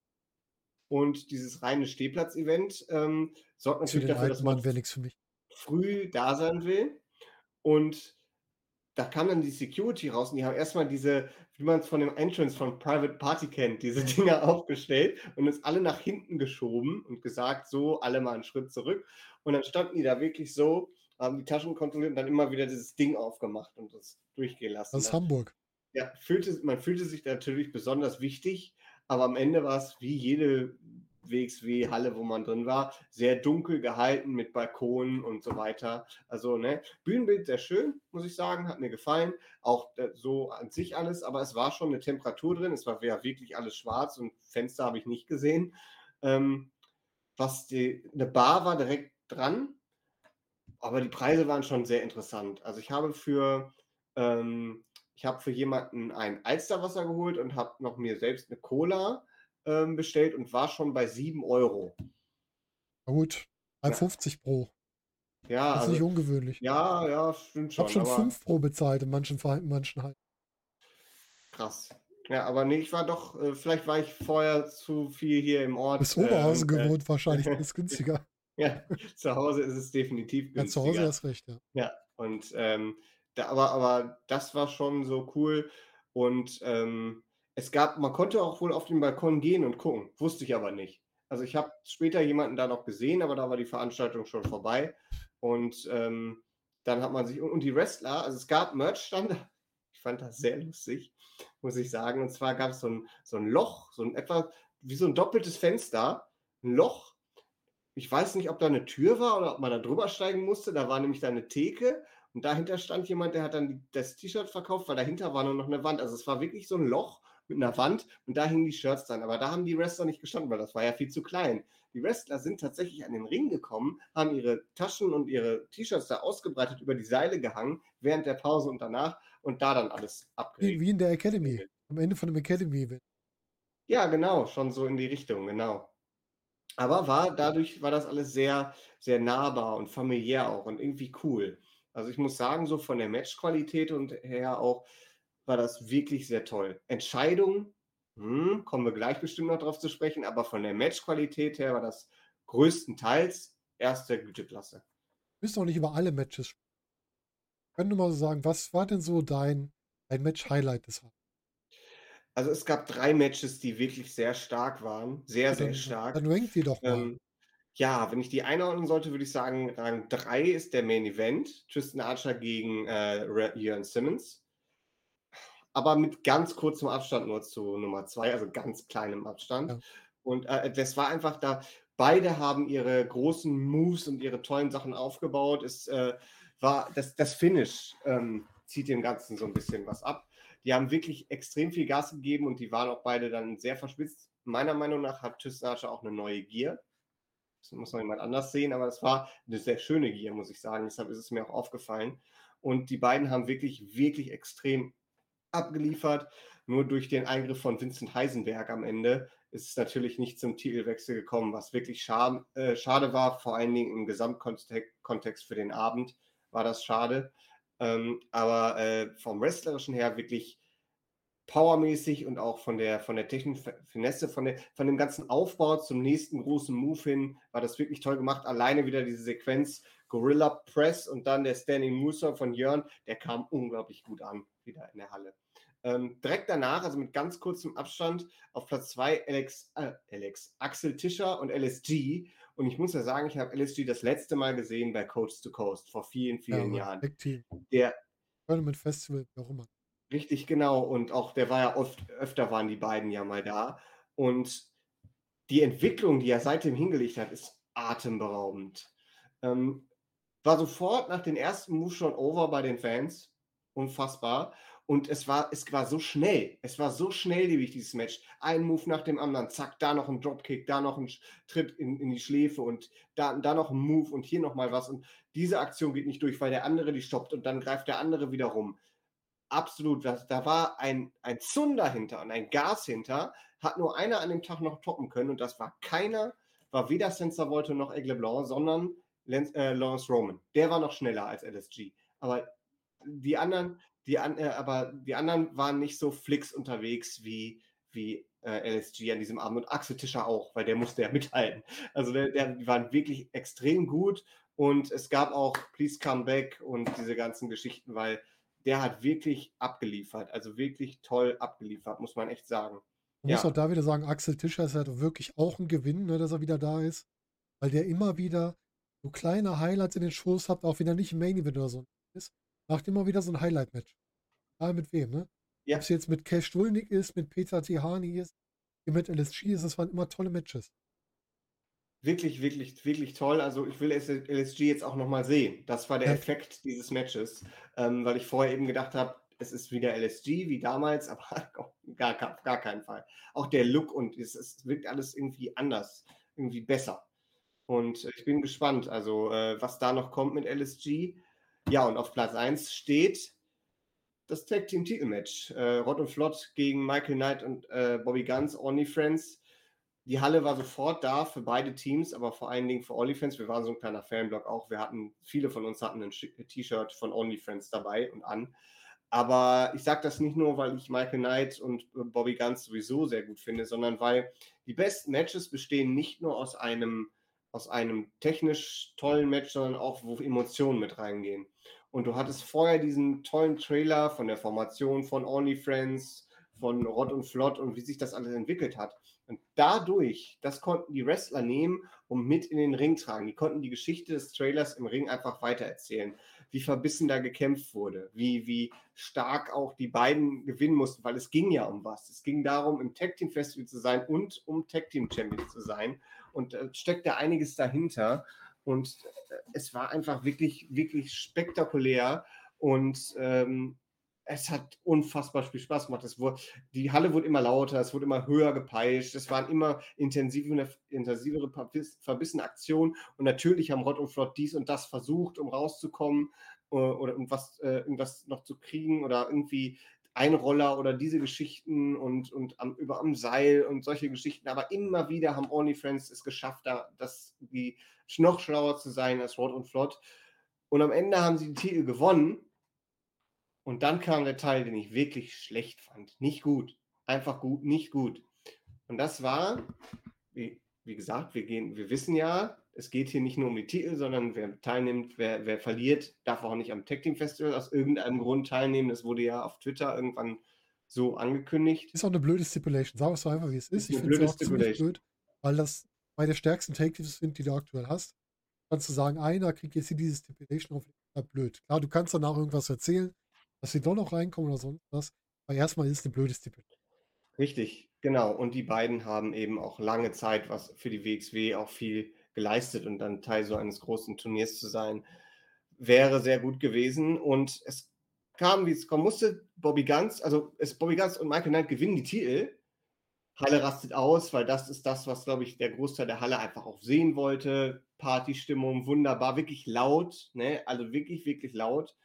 Und dieses reine Stehplatz-Event, ähm, sorgt natürlich dafür, dass man mich. früh da sein will. Und da kam dann die Security raus und die haben erst mal diese, wie man's von dem Entrance von Private Party kennt, diese Dinger aufgestellt und uns alle nach hinten geschoben und gesagt: „So, alle mal 'n Schritt zurück.“ Und dann standen die da wirklich so haben die Taschen kontrolliert und dann immer wieder dieses Ding aufgemacht und das durchgehen lassen. Das ist ne? Hamburg. Ja, fühlte, man fühlte sich natürlich besonders wichtig, aber am Ende war es wie jede WXW-Halle, wo man drin war, sehr dunkel gehalten mit Balkonen und so weiter. Also, ne, Bühnenbild sehr schön, muss ich sagen, hat mir gefallen. Auch äh, so an sich alles, aber es war schon eine Temperatur drin. Es war ja wirklich alles schwarz und Fenster habe ich nicht gesehen. Ähm, was die, eine Bar war direkt dran, aber die Preise waren schon sehr interessant. Also ich habe für ähm, ich habe für jemanden ein Alsterwasser geholt und habe noch mir selbst eine Cola ähm, bestellt und war schon bei 7 Euro. Na gut, 3,50 pro. Ja, Das ist also, nicht ungewöhnlich. ja, ja, stimmt Ich schon. habe schon aber 5 pro bezahlt in manchen Verhalten, manchen halt. krass. Ja, aber nee, ich war doch, äh, vielleicht war ich vorher zu viel hier im Ort. Bis Oberhausen ähm, äh, gewohnt wahrscheinlich, das ist günstiger. Ja, zu Hause ist es definitiv Ja, zu Hause günstiger. hast recht, ja. Ja, und ähm, da, aber, aber das war schon so cool. Und ähm, es gab, man konnte auch wohl auf den Balkon gehen und gucken, wusste ich aber nicht. Also ich habe später jemanden da noch gesehen, aber da war die Veranstaltung schon vorbei. Und ähm, dann hat man sich, und, die Wrestler, also es gab Merchstand, ich fand das sehr lustig, muss ich sagen. Und zwar gab es so ein, so ein Loch, so ein etwa wie so ein doppeltes Fenster, ein Loch. Ich weiß nicht, ob da eine Tür war oder ob man da drüber steigen musste. Da war nämlich da eine Theke und dahinter stand jemand, der hat dann das T-Shirt verkauft, weil dahinter war nur noch eine Wand. Also es war wirklich so ein Loch mit einer Wand und da hingen die Shirts dann. Aber da haben die Wrestler nicht gestanden, weil das war ja viel zu klein. Die Wrestler sind tatsächlich an den Ring gekommen, haben ihre Taschen und ihre T-Shirts da ausgebreitet über die Seile gehangen, während der Pause und danach und da dann alles Wie, abgeregelt. wie in der Academy. Am Ende von dem Academy-Event. Ja, genau, schon so in die Richtung, genau. Aber war dadurch war das alles sehr, sehr nahbar und familiär auch und irgendwie cool. Also ich muss sagen, so von der Matchqualität und her auch war das wirklich sehr toll. Entscheidung, hm, kommen wir gleich bestimmt noch drauf zu sprechen, aber von der Matchqualität her war das größtenteils erste Güteklasse. Wir müssen auch nicht über alle Matches sprechen. Können du mal so sagen, was war denn so dein, dein Match-Highlight des Abends? Also es gab drei Matches, die wirklich sehr stark waren, sehr, sehr Dann, stark. dann rank die doch mal. Ähm, ja, wenn ich die einordnen sollte, würde ich sagen, Rang 3 ist der Main Event. Tristan Archer gegen äh, Jörn Simmons. Aber mit ganz kurzem Abstand nur zu Nummer 2, also ganz kleinem Abstand. Ja. Und äh, das war einfach da, beide haben ihre großen Moves und ihre tollen Sachen aufgebaut. Es äh, war das, das Finish ähm, zieht dem Ganzen so ein bisschen was ab. Die haben wirklich extrem viel Gas gegeben und die waren auch beide dann sehr verschwitzt. Meiner Meinung nach hat Archer auch eine neue Gear. Das muss noch jemand anders sehen, aber das war eine sehr schöne Gier, muss ich sagen. Deshalb ist es mir auch aufgefallen. Und die beiden haben wirklich, wirklich extrem abgeliefert. Nur durch den Eingriff von Vincent Heisenberg am Ende ist es natürlich nicht zum Titelwechsel gekommen, was wirklich schade, äh, schade war, vor allen Dingen im Gesamtkontext Kontext für den Abend war das schade. Ähm, aber äh, vom Wrestlerischen her wirklich powermäßig und auch von der, von der technischen Finesse, von, der, von dem ganzen Aufbau zum nächsten großen Move hin, war das wirklich toll gemacht. Alleine wieder diese Sequenz Gorilla Press und dann der Standing Moonsault von Jörn, der kam unglaublich gut an, wieder in der Halle. Ähm, direkt danach, also mit ganz kurzem Abstand, auf Platz 2 Alex, äh, Alex, Axel Tischer und LSG. Und ich muss ja sagen, ich habe LSG das letzte Mal gesehen bei Coast to Coast vor vielen, vielen ja, Jahren. Team. Der, Tournament Festival, auch immer. Richtig, genau. Und auch der war ja oft, öfter waren die beiden ja mal da. Und die Entwicklung, die er seitdem hingelegt hat, ist atemberaubend. Ähm, war sofort nach den ersten Moves schon over bei den Fans. Unfassbar. Und es war, es war so schnell. Es war so schnelllebig, dieses Match. Ein Move nach dem anderen. Zack, da noch ein Dropkick, da noch ein Tritt in, in die Schläfe und da, da noch ein Move und hier nochmal was. Und diese Aktion geht nicht durch, weil der andere die stoppt und dann greift der andere wieder rum absolut, da war ein, ein Zunder hinter und ein Gas hinter, hat nur einer an dem Tag noch toppen können und das war keiner, war weder Sensor Volte noch Aigle Blanc, sondern Lance, äh, Lawrence Roman. Der war noch schneller als LSG. Aber die anderen, die, an, äh, aber die anderen waren nicht so flix unterwegs wie, wie äh, LSG an diesem Abend und Axel Tischer auch, weil der musste ja mithalten. Also der, der, die waren wirklich extrem gut und es gab auch Please Come Back und diese ganzen Geschichten, weil der hat wirklich abgeliefert, also wirklich toll abgeliefert, muss man echt sagen. Man muss Ja. auch da wieder sagen, Axel Tischer ist halt wirklich auch ein Gewinn, ne, dass er wieder da ist, weil der immer wieder so kleine Highlights in den Shows habt, auch wieder nicht im Main Event oder so ist, macht immer wieder so ein Highlight-Match. Egal mit wem, ne? Ja. Ob es jetzt mit Cash Dulnik ist, mit Peter Tihani ist, mit LSG ist, das waren immer tolle Matches. Wirklich, wirklich, wirklich toll. Also ich will LSG jetzt auch nochmal sehen. Das war der Ja. Effekt dieses Matches, ähm, weil ich vorher eben gedacht habe, es ist wieder LSG wie damals, aber auf gar, gar, gar keinen Fall. Auch der Look und es, es wirkt alles irgendwie anders, irgendwie besser. Und ich bin gespannt, also äh, was da noch kommt mit LSG. Ja, und auf Platz 1 steht das Tag Team Titelmatch. Äh, Rod und Flott gegen Michael Knight und äh, Bobby Guns, Only Friends. Die Halle war sofort da für beide Teams, aber vor allen Dingen für OnlyFans. Wir waren so ein kleiner Fanblock auch. Wir hatten, viele von uns hatten ein T-Shirt von OnlyFans dabei und an. Aber ich sage das nicht nur, weil ich Michael Knight und äh, Bobby Guns sowieso sehr gut finde, sondern weil die besten Matches bestehen nicht nur aus einem, aus einem technisch tollen Match, sondern auch, wo Emotionen mit reingehen. Und du hattest vorher diesen tollen Trailer von der Formation von OnlyFriends, von Rod und Flott und wie sich das alles entwickelt hat. Und dadurch, das konnten die Wrestler nehmen und mit in den Ring tragen. Die konnten die Geschichte des Trailers im Ring einfach weitererzählen. Wie verbissen da gekämpft wurde, wie, wie stark auch die beiden gewinnen mussten, weil es ging ja um was. Es ging darum, im Tag Team Festival zu sein und um Tag Team Champion zu sein. Und äh, steckt da einiges dahinter. Und äh, es war einfach wirklich, wirklich spektakulär. Und ähm, es hat unfassbar viel Spaß gemacht. Es wurde, die Halle wurde immer lauter, es wurde immer höher gepeitscht, es waren immer intensivere, intensivere verbis- verbissene Aktionen. Und natürlich haben Rott und Flott dies und das versucht, um rauszukommen äh, oder um was, äh, irgendwas noch zu kriegen oder irgendwie Einroller oder diese Geschichten und, und am, über am Seil und solche Geschichten. Aber immer wieder haben OnlyFriends es geschafft, da, das, die noch schlauer zu sein als Rod und Flott. Und am Ende haben sie den Titel gewonnen. Und dann kam der Teil, den ich wirklich schlecht fand. Nicht gut. Einfach gut, nicht gut. Und das war, wie, wie gesagt, wir, gehen, wir wissen ja, es geht hier nicht nur um die Titel, sondern wer teilnimmt, wer, wer verliert, darf auch nicht am Tag Team Festival aus irgendeinem Grund teilnehmen. Das wurde ja auf Twitter irgendwann so angekündigt. Ist auch eine blöde Stipulation. Sag es so einfach, wie es ist. Ist Ich finde es auch ziemlich blöd, weil das bei der stärksten Take-Teams sind, die du aktuell hast. Kannst du sagen, einer kriegt jetzt hier diese Stipulation auf, ist blöd. Klar, du kannst danach irgendwas erzählen, dass sie doch noch reinkommen oder sonst was. Aber erstmal ist es eine blöde Stipulation. Richtig, genau. Und die beiden haben eben auch lange Zeit was für die WXW auch viel geleistet und dann Teil so eines großen Turniers zu sein, wäre sehr gut gewesen. Und es kam, wie es kommen musste. Bobby Guns, also es, Bobby Guns und Michael Knight gewinnen die Titel. Halle rastet aus, weil das ist das, was, glaube ich, der Großteil der Halle einfach auch sehen wollte. Partystimmung, wunderbar, wirklich laut, ne? also wirklich, wirklich laut.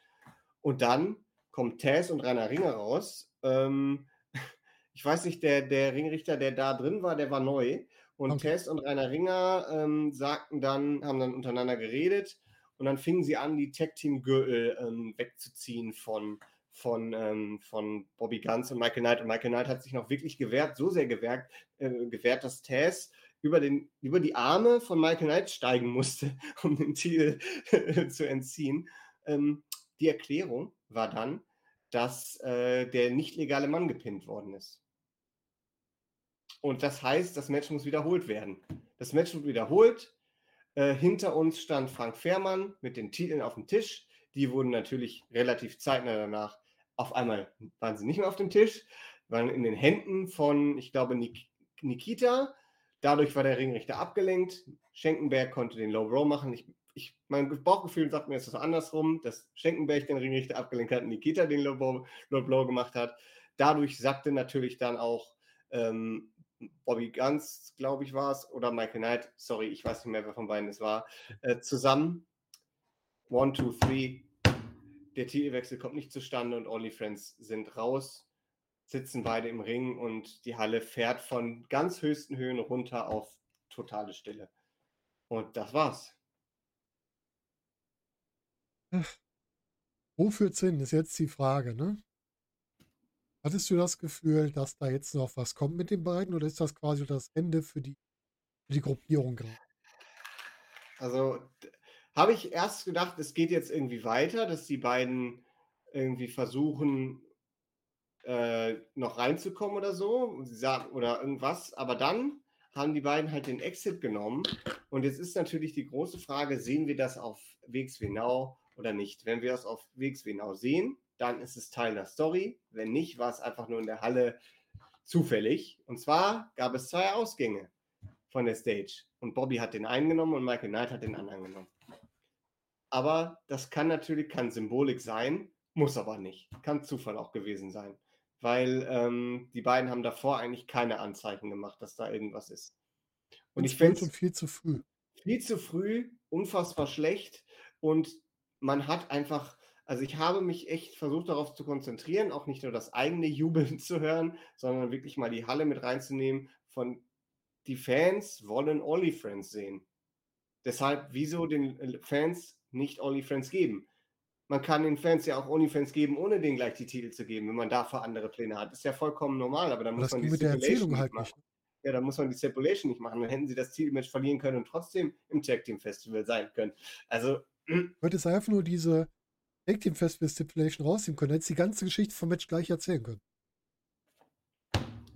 Und dann kommt Taz und Rainer Ringer raus. Ähm, ich weiß nicht, der, der Ringrichter, der da drin war, der war neu. Und Okay. Tess und Rainer Ringer ähm, sagten dann, haben dann untereinander geredet und dann fingen sie an, die Tag-Team-Gürtel ähm, wegzuziehen von, von, ähm, von Bobby Guns und Michael Knight. Und Michael Knight hat sich noch wirklich gewehrt, so sehr gewehrt, äh, gewehrt dass Tess über, den, über die Arme von Michael Knight steigen musste, um den Titel zu entziehen. Ähm, die Erklärung war dann, dass äh, der nicht legale Mann gepinnt worden ist. Und das heißt, das Match muss wiederholt werden. Das Match wird wiederholt. Äh, hinter uns stand Frank Fehrmann mit den Titeln auf dem Tisch. Die wurden natürlich relativ zeitnah danach auf einmal waren sie nicht mehr auf dem Tisch, waren in den Händen von, ich glaube, Nik Nikita. Dadurch war der Ringrichter abgelenkt. Schenkenberg konnte den Low Row machen. Ich, ich, mein Bauchgefühl sagt mir, es ist andersrum, dass Schenkenberg den Ringrichter abgelenkt hat und Nikita den Low Blow, Low Blow gemacht hat. Dadurch sackte natürlich dann auch ähm, Bobby Guns, glaube ich, war es, oder Michael Knight, sorry, ich weiß nicht mehr, wer von beiden es war, äh, zusammen. One, two, three. Der Titelwechsel kommt nicht zustande und OnlyFriends sind raus, sitzen beide im Ring und die Halle fährt von ganz höchsten Höhen runter auf totale Stille. Und das war's. Wo führt's hin, ist jetzt die Frage, ne? Hattest du das Gefühl, dass da jetzt noch was kommt mit den beiden oder ist das quasi das Ende für die, für die Gruppierung gerade? Also habe ich erst gedacht, es geht jetzt irgendwie weiter, dass die beiden irgendwie versuchen, äh, noch reinzukommen oder so, oder irgendwas. Aber dann haben die beiden halt den Exit genommen. Und jetzt ist natürlich die große Frage, sehen wir das auf WXW oder nicht? Wenn wir das auf WXW sehen, dann ist es Teil der Story. Wenn nicht, war es einfach nur in der Halle zufällig. Und zwar gab es zwei Ausgänge von der Stage. Und Bobby hat den einen genommen und Michael Knight hat den anderen genommen. Aber das kann natürlich, kann Symbolik sein, muss aber nicht. Kann Zufall auch gewesen sein. Weil ähm, die beiden haben davor eigentlich keine Anzeichen gemacht, dass da irgendwas ist. Und, und ich finde es viel zu früh. Viel zu früh, unfassbar schlecht. Und man hat einfach, also ich habe mich echt versucht darauf zu konzentrieren, auch nicht nur das eigene Jubeln zu hören, sondern wirklich mal die Halle mit reinzunehmen. Von die Fans wollen Only Friends sehen. Deshalb, wieso den äh, Fans nicht Only Friends geben? Man kann den Fans ja auch OnlyFans geben, ohne denen gleich die Titel zu geben, wenn man dafür andere Pläne hat. Ist ja vollkommen normal, aber dann muss man die mit der Erzählung halt nicht. Ja, dann muss man die Stipulation nicht machen. Dann hätten sie das Titelmatch verlieren können und trotzdem im Tag Team Festival sein können. Also. Heute ist einfach nur diese Tag Team Festival Stipulation rausnehmen können, hätte die ganze Geschichte vom Match gleich erzählen können.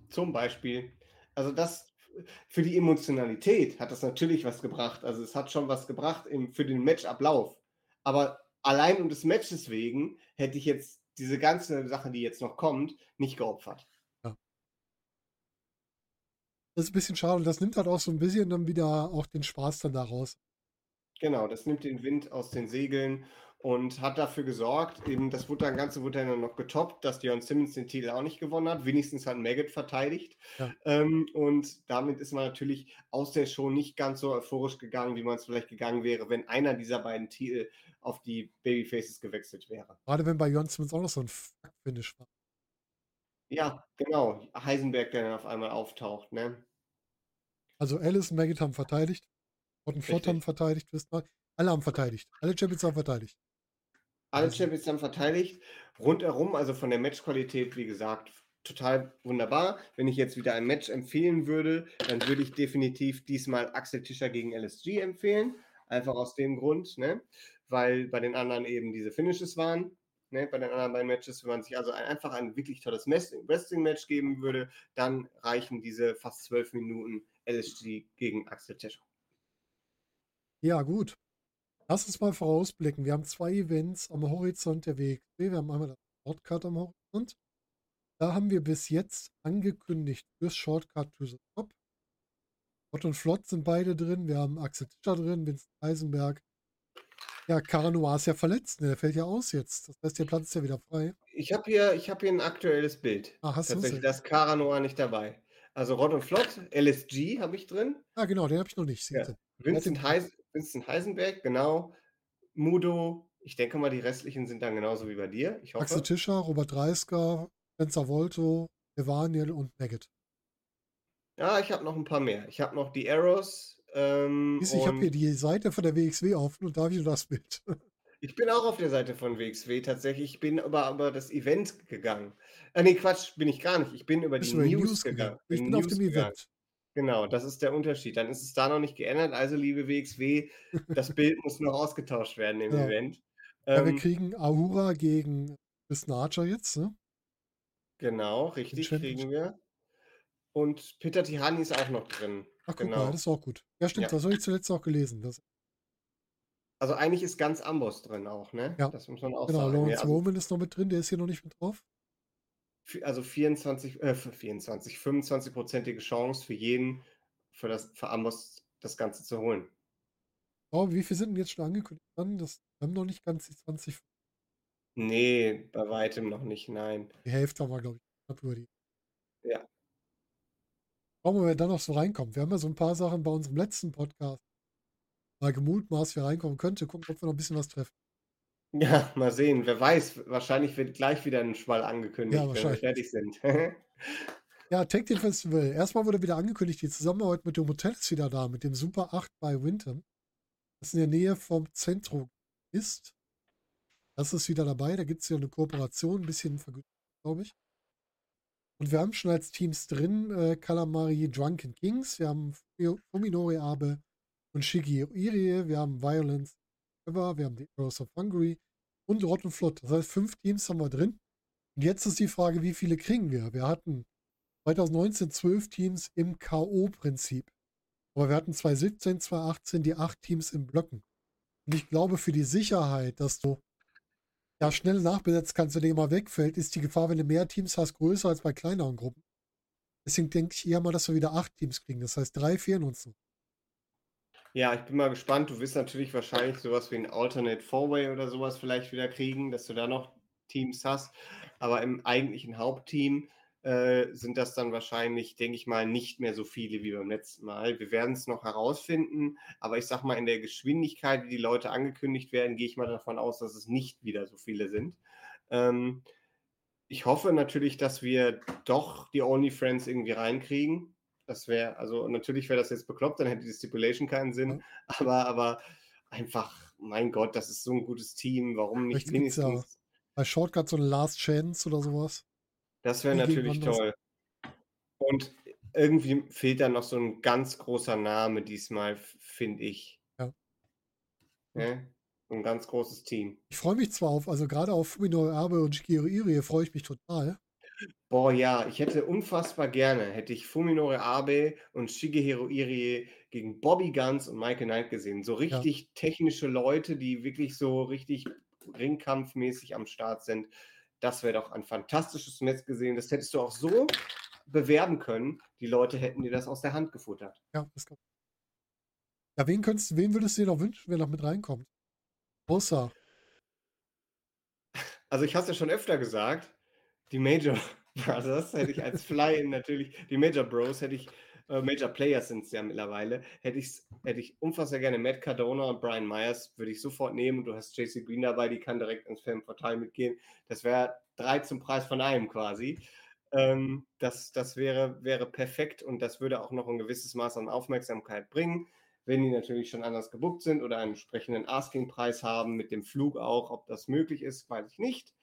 Zum Beispiel. Also das für die Emotionalität hat das natürlich was gebracht. Also es hat schon was gebracht im, für den Matchablauf. Aber allein um des Matches wegen hätte ich jetzt diese ganze Sache, die jetzt noch kommt, nicht geopfert. Ja. Das ist ein bisschen schade. Das nimmt halt auch so ein bisschen dann wieder auch den Spaß dann daraus. Genau, das nimmt den Wind aus den Segeln und hat dafür gesorgt, eben das wurde dann Ganze wurde dann noch getoppt, dass Dion Simmons den Titel auch nicht gewonnen hat. Wenigstens hat Maggot verteidigt. Ja. Ähm, und damit ist man natürlich aus der Show nicht ganz so euphorisch gegangen, wie man es vielleicht gegangen wäre, wenn einer dieser beiden Titel auf die Babyfaces gewechselt wäre. Gerade wenn bei Dion Simmons auch noch so ein Finish war. Ja, genau. Heisenberg, der dann auf einmal auftaucht, ne? Also Alice und Maggot haben verteidigt. Rotten Flott haben verteidigt. Alle haben verteidigt. Alle Champions haben verteidigt. Alle also Champions haben verteidigt. Rundherum, also von der Matchqualität, wie gesagt, total wunderbar. Wenn ich jetzt wieder ein Match empfehlen würde, dann würde ich definitiv diesmal Axel Tischer gegen LSG empfehlen. Einfach aus dem Grund, ne? weil bei den anderen eben diese Finishes waren. Ne? Bei den anderen beiden Matches, wenn man sich also ein, einfach ein wirklich tolles Wrestling-Match geben würde, dann reichen diese fast zwölf Minuten LSG gegen Axel Tischer. Ja, gut. Lass uns mal vorausblicken. Wir haben zwei Events am Horizont der WXW. Wir haben einmal das Shortcut am Horizont. Da haben wir bis jetzt angekündigt fürs Shortcut to the Top. Ott und Flott sind beide drin. Wir haben Axel Tischer drin, Vincent Eisenberg. Ja, Caranoir ist ja verletzt. Ne? Der fällt ja aus jetzt. Das heißt, der Platz ist ja wieder frei. Ich habe hier, hab hier ein aktuelles Bild. Ah, hast Tatsächlich, da ist Caranoir nicht dabei. Also Rod und Flott, LSG habe ich drin. Ah, genau, den habe ich noch nicht. Ja. Vincent, Heis, Vincent Heisenberg, genau. Mudo, ich denke mal, die restlichen sind dann genauso wie bei dir. Ich hoffe. Axel Tischer, Robert Dreisker, Spencer Volto, Evaniel und Maggot. Ja, ich habe noch ein paar mehr. Ich habe noch die Arrows. Ähm, ich habe hier die Seite von der WXW offen und da habe ich das Bild. Ich bin auch auf der Seite von WXW tatsächlich. Ich bin aber über das Event gegangen. Äh, nee, Quatsch, bin ich gar nicht. Ich bin über die News, News, gegangen. gegangen. Ich bin, bin auf dem gegangen. Event. Genau, das ist der Unterschied. Dann ist es da noch nicht geändert. Also, liebe WXW, das Bild muss noch ausgetauscht werden im ja. Event. Ja, ähm, wir kriegen Ahura gegen Archer jetzt, ne? Genau, richtig, kriegen wir. Und Peter Tihani ist auch noch drin. Ach, genau. mal, das ist auch gut. Ja, stimmt, ja. das habe ich zuletzt auch gelesen. Das also eigentlich ist ganz Amboss drin auch, ne? Ja. Das muss man auch genau, sagen. Lawrence ja, also, Roman ist noch mit drin, der ist hier noch nicht mit drauf also 24, äh, 24, 25-prozentige Chance für jeden, für, das, für Amos das Ganze zu holen. Oh, wie viel sind denn jetzt schon angekündigt? Das haben noch nicht ganz die 20. Nee, bei weitem noch nicht, nein. Die Hälfte haben wir, glaube ich, knapp über die. Ja. Schauen wir, wer da noch so reinkommt. Wir haben ja so ein paar Sachen bei unserem letzten Podcast mal gemutmaßt, wer reinkommen könnte. Gucken, ob wir noch ein bisschen was treffen. Ja, mal sehen. Wer weiß, wahrscheinlich wird gleich wieder ein Schwall angekündigt, ja, wenn wir fertig sind. ja, Tag Team Festival. Erstmal wurde wieder angekündigt, die Zusammenarbeit mit dem Hotel ist wieder da, mit dem Super 8 bei Winton, das in der Nähe vom Zentrum ist. Das ist wieder dabei. Da gibt es ja eine Kooperation, ein bisschen vergütet, glaube ich. Und wir haben schon als Teams drin äh, Calamari Drunken Kings, wir haben Fuminori Abe und Shigi Irie, wir haben Violence Ever, wir haben die Heroes of Hungary und Rotten Flott. Das heißt, fünf Teams haben wir drin. Und jetzt ist die Frage, wie viele kriegen wir? Wir hatten 2019 zwölf Teams im K.O.-Prinzip. Aber wir hatten 2017, 2018 die acht Teams in Blöcken. Und ich glaube, für die Sicherheit, dass du ja schnell nachbesetzt kannst, wenn der mal wegfällt, ist die Gefahr, wenn du mehr Teams hast, größer als bei kleineren Gruppen. Deswegen denke ich eher mal, dass wir wieder acht Teams kriegen. Das heißt, drei fehlen uns noch. Ja, ich bin mal gespannt. Du wirst natürlich wahrscheinlich sowas wie ein Alternate Four-Way oder sowas vielleicht wieder kriegen, dass du da noch Teams hast. Aber im eigentlichen Hauptteam äh, sind das dann wahrscheinlich, denke ich mal, nicht mehr so viele wie beim letzten Mal. Wir werden es noch herausfinden, aber ich sage mal, in der Geschwindigkeit, wie die Leute angekündigt werden, gehe ich mal davon aus, dass es nicht wieder so viele sind. Ähm, ich hoffe natürlich, dass wir doch die Only Friends irgendwie reinkriegen. Das wäre, also natürlich wäre das jetzt bekloppt, dann hätte die Stipulation keinen Sinn, aber, aber einfach, mein Gott, das ist so ein gutes Team, warum nicht wenigstens. Ja bei Shortcut so eine Last Chance oder sowas. Das wäre natürlich toll. Und irgendwie fehlt da noch so ein ganz großer Name diesmal, finde ich. Ja. ja. Ein ganz großes Team. Ich freue mich zwar auf, also gerade auf Fumino Abe und Shigeru Irie freue ich mich total. Boah, ja, ich hätte unfassbar gerne, hätte ich Fuminore Abe und Shigeru Irie gegen Bobby Guns und Michael Knight gesehen. So richtig ja. technische Leute, die wirklich so richtig ringkampfmäßig am Start sind. Das wäre doch ein fantastisches Match gesehen. Das hättest du auch so bewerben können. Die Leute hätten dir das aus der Hand gefuttert. Ja, das kann. Ja, wen, könntest, wen würdest du dir noch wünschen, wer noch mit reinkommt? Außer. Also, ich habe es ja schon öfter gesagt. Die Major Brothers hätte ich als Fly-In natürlich, die Major Bros hätte ich äh, Major Players sind es ja mittlerweile, hätte, ich's, hätte ich unfassbar gerne Matt Cardona und Brian Myers, würde ich sofort nehmen. Du hast JC Green dabei, die kann direkt ins Filmportal mitgehen. Das wäre drei zum Preis von einem quasi. Ähm, das das wäre, wäre perfekt und das würde auch noch ein gewisses Maß an Aufmerksamkeit bringen. Wenn die natürlich schon anders gebuckt sind oder einen entsprechenden Asking-Preis haben, mit dem Flug auch, ob das möglich ist, weiß ich nicht.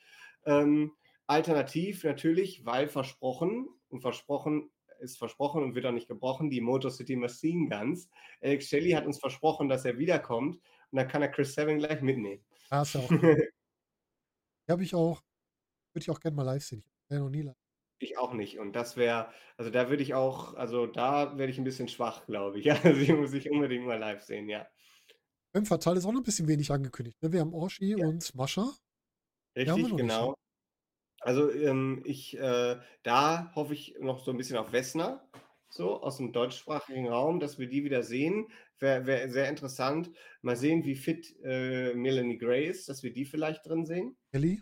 Ähm, alternativ natürlich, weil versprochen und versprochen ist versprochen und wird auch nicht gebrochen, die Motor City Machine Guns. Alex Shelley hat uns versprochen, dass er wiederkommt und dann kann er Chris Seven gleich mitnehmen. Ah, ist ja auch. habe ich auch, würde ich auch gerne mal live sehen. Ich habe noch nie live. Ich auch nicht. Und das wäre, also da würde ich auch, also da werde ich ein bisschen schwach, glaube ich. Ja, also die muss ich unbedingt mal live sehen, ja. Im Fatal ist auch noch ein bisschen wenig angekündigt. Ne? Wir haben Orshi ja. und Mascha. Richtig, genau. Also ähm, ich, äh, da hoffe ich noch so ein bisschen auf Wessner, so aus dem deutschsprachigen Raum, dass wir die wieder sehen. Wäre wär sehr interessant. Mal sehen, wie fit äh, Melanie Gray ist, dass wir die vielleicht drin sehen. Kelly?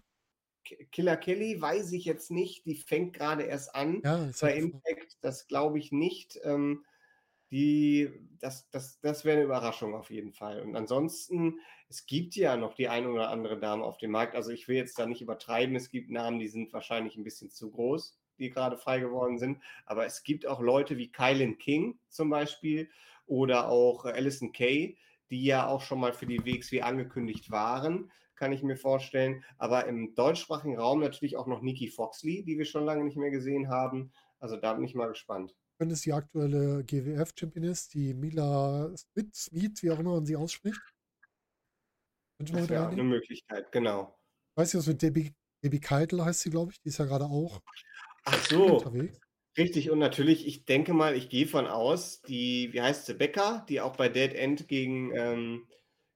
Killer Kelly weiß ich jetzt nicht. Die fängt gerade erst an ja, bei Impact. Das glaube ich nicht. Ähm, die, das, das, das wäre eine Überraschung auf jeden Fall. Und ansonsten, es gibt ja noch die ein oder andere Dame auf dem Markt. Also ich will jetzt da nicht übertreiben. Es gibt Namen, die sind wahrscheinlich ein bisschen zu groß, die gerade frei geworden sind. Aber es gibt auch Leute wie Kylan King zum Beispiel oder auch Alison Kay, die ja auch schon mal für die WXW angekündigt waren, kann ich mir vorstellen. Aber im deutschsprachigen Raum natürlich auch noch Nikki Foxley, die wir schon lange nicht mehr gesehen haben. Also da bin ich mal gespannt wenn es die aktuelle GWF-Champion ist, die Mila Smith, Smith, wie auch immer man sie ausspricht. Das wäre eine Möglichkeit, genau. Weißt du, was mit Debbie, Debbie Keitel heißt sie, glaube ich? Die ist ja gerade auch Ach so. unterwegs. Richtig, und natürlich, ich denke mal, ich gehe von aus, die, wie heißt sie, Becker, die auch bei Dead End gegen, ähm,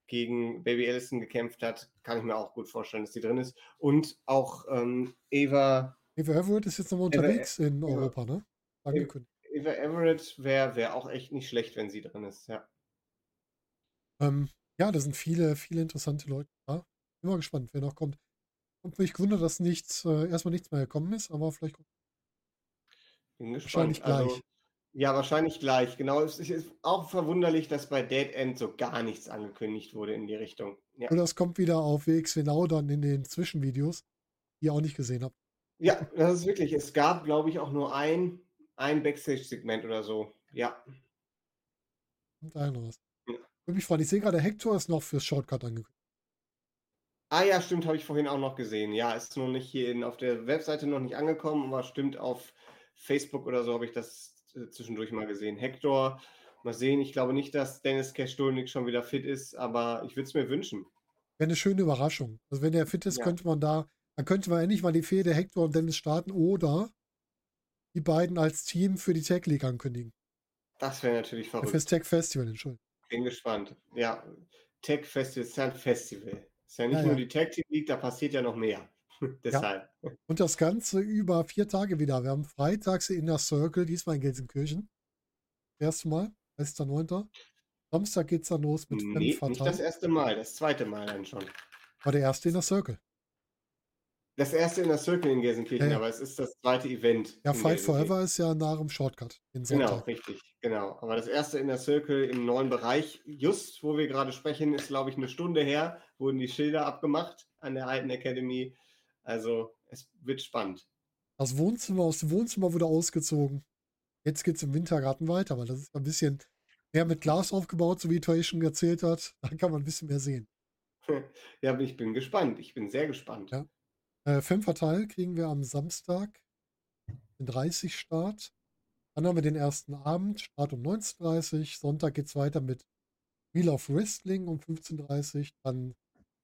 gegen Baby Allison gekämpft hat, kann ich mir auch gut vorstellen, dass die drin ist. Und auch ähm, Eva. Eva Everett ist jetzt nochmal unterwegs Eva, in Europa, ne? Angekündigt. Eva Everett wäre wär auch echt nicht schlecht, wenn sie drin ist, ja. Ähm, ja, da sind viele, viele interessante Leute da. Bin mal gespannt, wer noch kommt. Und mich gewundert, dass nichts, äh, erstmal nichts mehr gekommen ist, aber vielleicht kommt. Bin gespannt. Wahrscheinlich gleich. Also, ja, wahrscheinlich gleich. Genau. Es ist auch verwunderlich, dass bei Dead End so gar nichts angekündigt wurde in die Richtung. Ja. Oder es kommt wieder auf WXW Now dann in den Zwischenvideos, die ihr auch nicht gesehen habt. Ja, das ist wirklich. Es gab, glaube ich, auch nur ein ein Backstage-Segment oder so, ja. Und ein was. Ja. Würde mich freuen. Ich sehe gerade, Hector ist noch fürs Shortcut angekündigt. Ah ja, stimmt, habe ich vorhin auch noch gesehen. Ja, ist noch nicht hier in, auf der Webseite noch nicht angekommen, aber stimmt, auf Facebook oder so habe ich das äh, zwischendurch mal gesehen. Hector, mal sehen. Ich glaube nicht, dass Dennis Kestolnik schon wieder fit ist, aber ich würde es mir wünschen. Wäre eine schöne Überraschung. Also wenn er fit ist, ja. könnte man da, dann könnte man endlich mal die Fehde Hector und Dennis starten oder die beiden als Team für die Tech League ankündigen. Das wäre natürlich Äh, Fürs verrückt. Tech Festival, Entschuldigung. Bin gespannt. Ja, Tech Festival ist ja ein Festival. Ist ja nicht Ja, nur ja. die Team League, da passiert ja noch mehr. Deshalb. Und das Ganze über vier Tage wieder. Wir haben freitags Inner Circle, diesmal in Gelsenkirchen. Erste Mal, 1.9. Samstag geht's dann los mit Femme Nee, nicht das Fatale. erste Mal, das zweite Mal dann schon. War der erste Inner Circle. Das erste in der Circle in Gelsenkirchen, Ja, aber es ist das zweite Event Ja, Fight. Forever ist ja nach dem Shortcut, Genau, richtig, genau. Aber das erste in der Circle im neuen Bereich, just wo wir gerade sprechen, ist, glaube ich, eine Stunde her, wurden die Schilder abgemacht an der alten Academy. Also es wird spannend. Das Wohnzimmer, aus dem Wohnzimmer wurde ausgezogen. Jetzt geht's im Wintergarten weiter, weil das ist ein bisschen mehr mit Glas aufgebaut, so wie Toei schon erzählt hat. Da kann man ein bisschen mehr sehen. Ja, aber ich bin gespannt. Ich bin sehr gespannt. Ja. Äh, Femme kriegen wir am Samstag, den 30 Start. Dann haben wir den ersten Abend, Start um 19.30 Uhr. Sonntag geht's weiter mit Wheel of Wrestling um 15.30 Uhr. Dann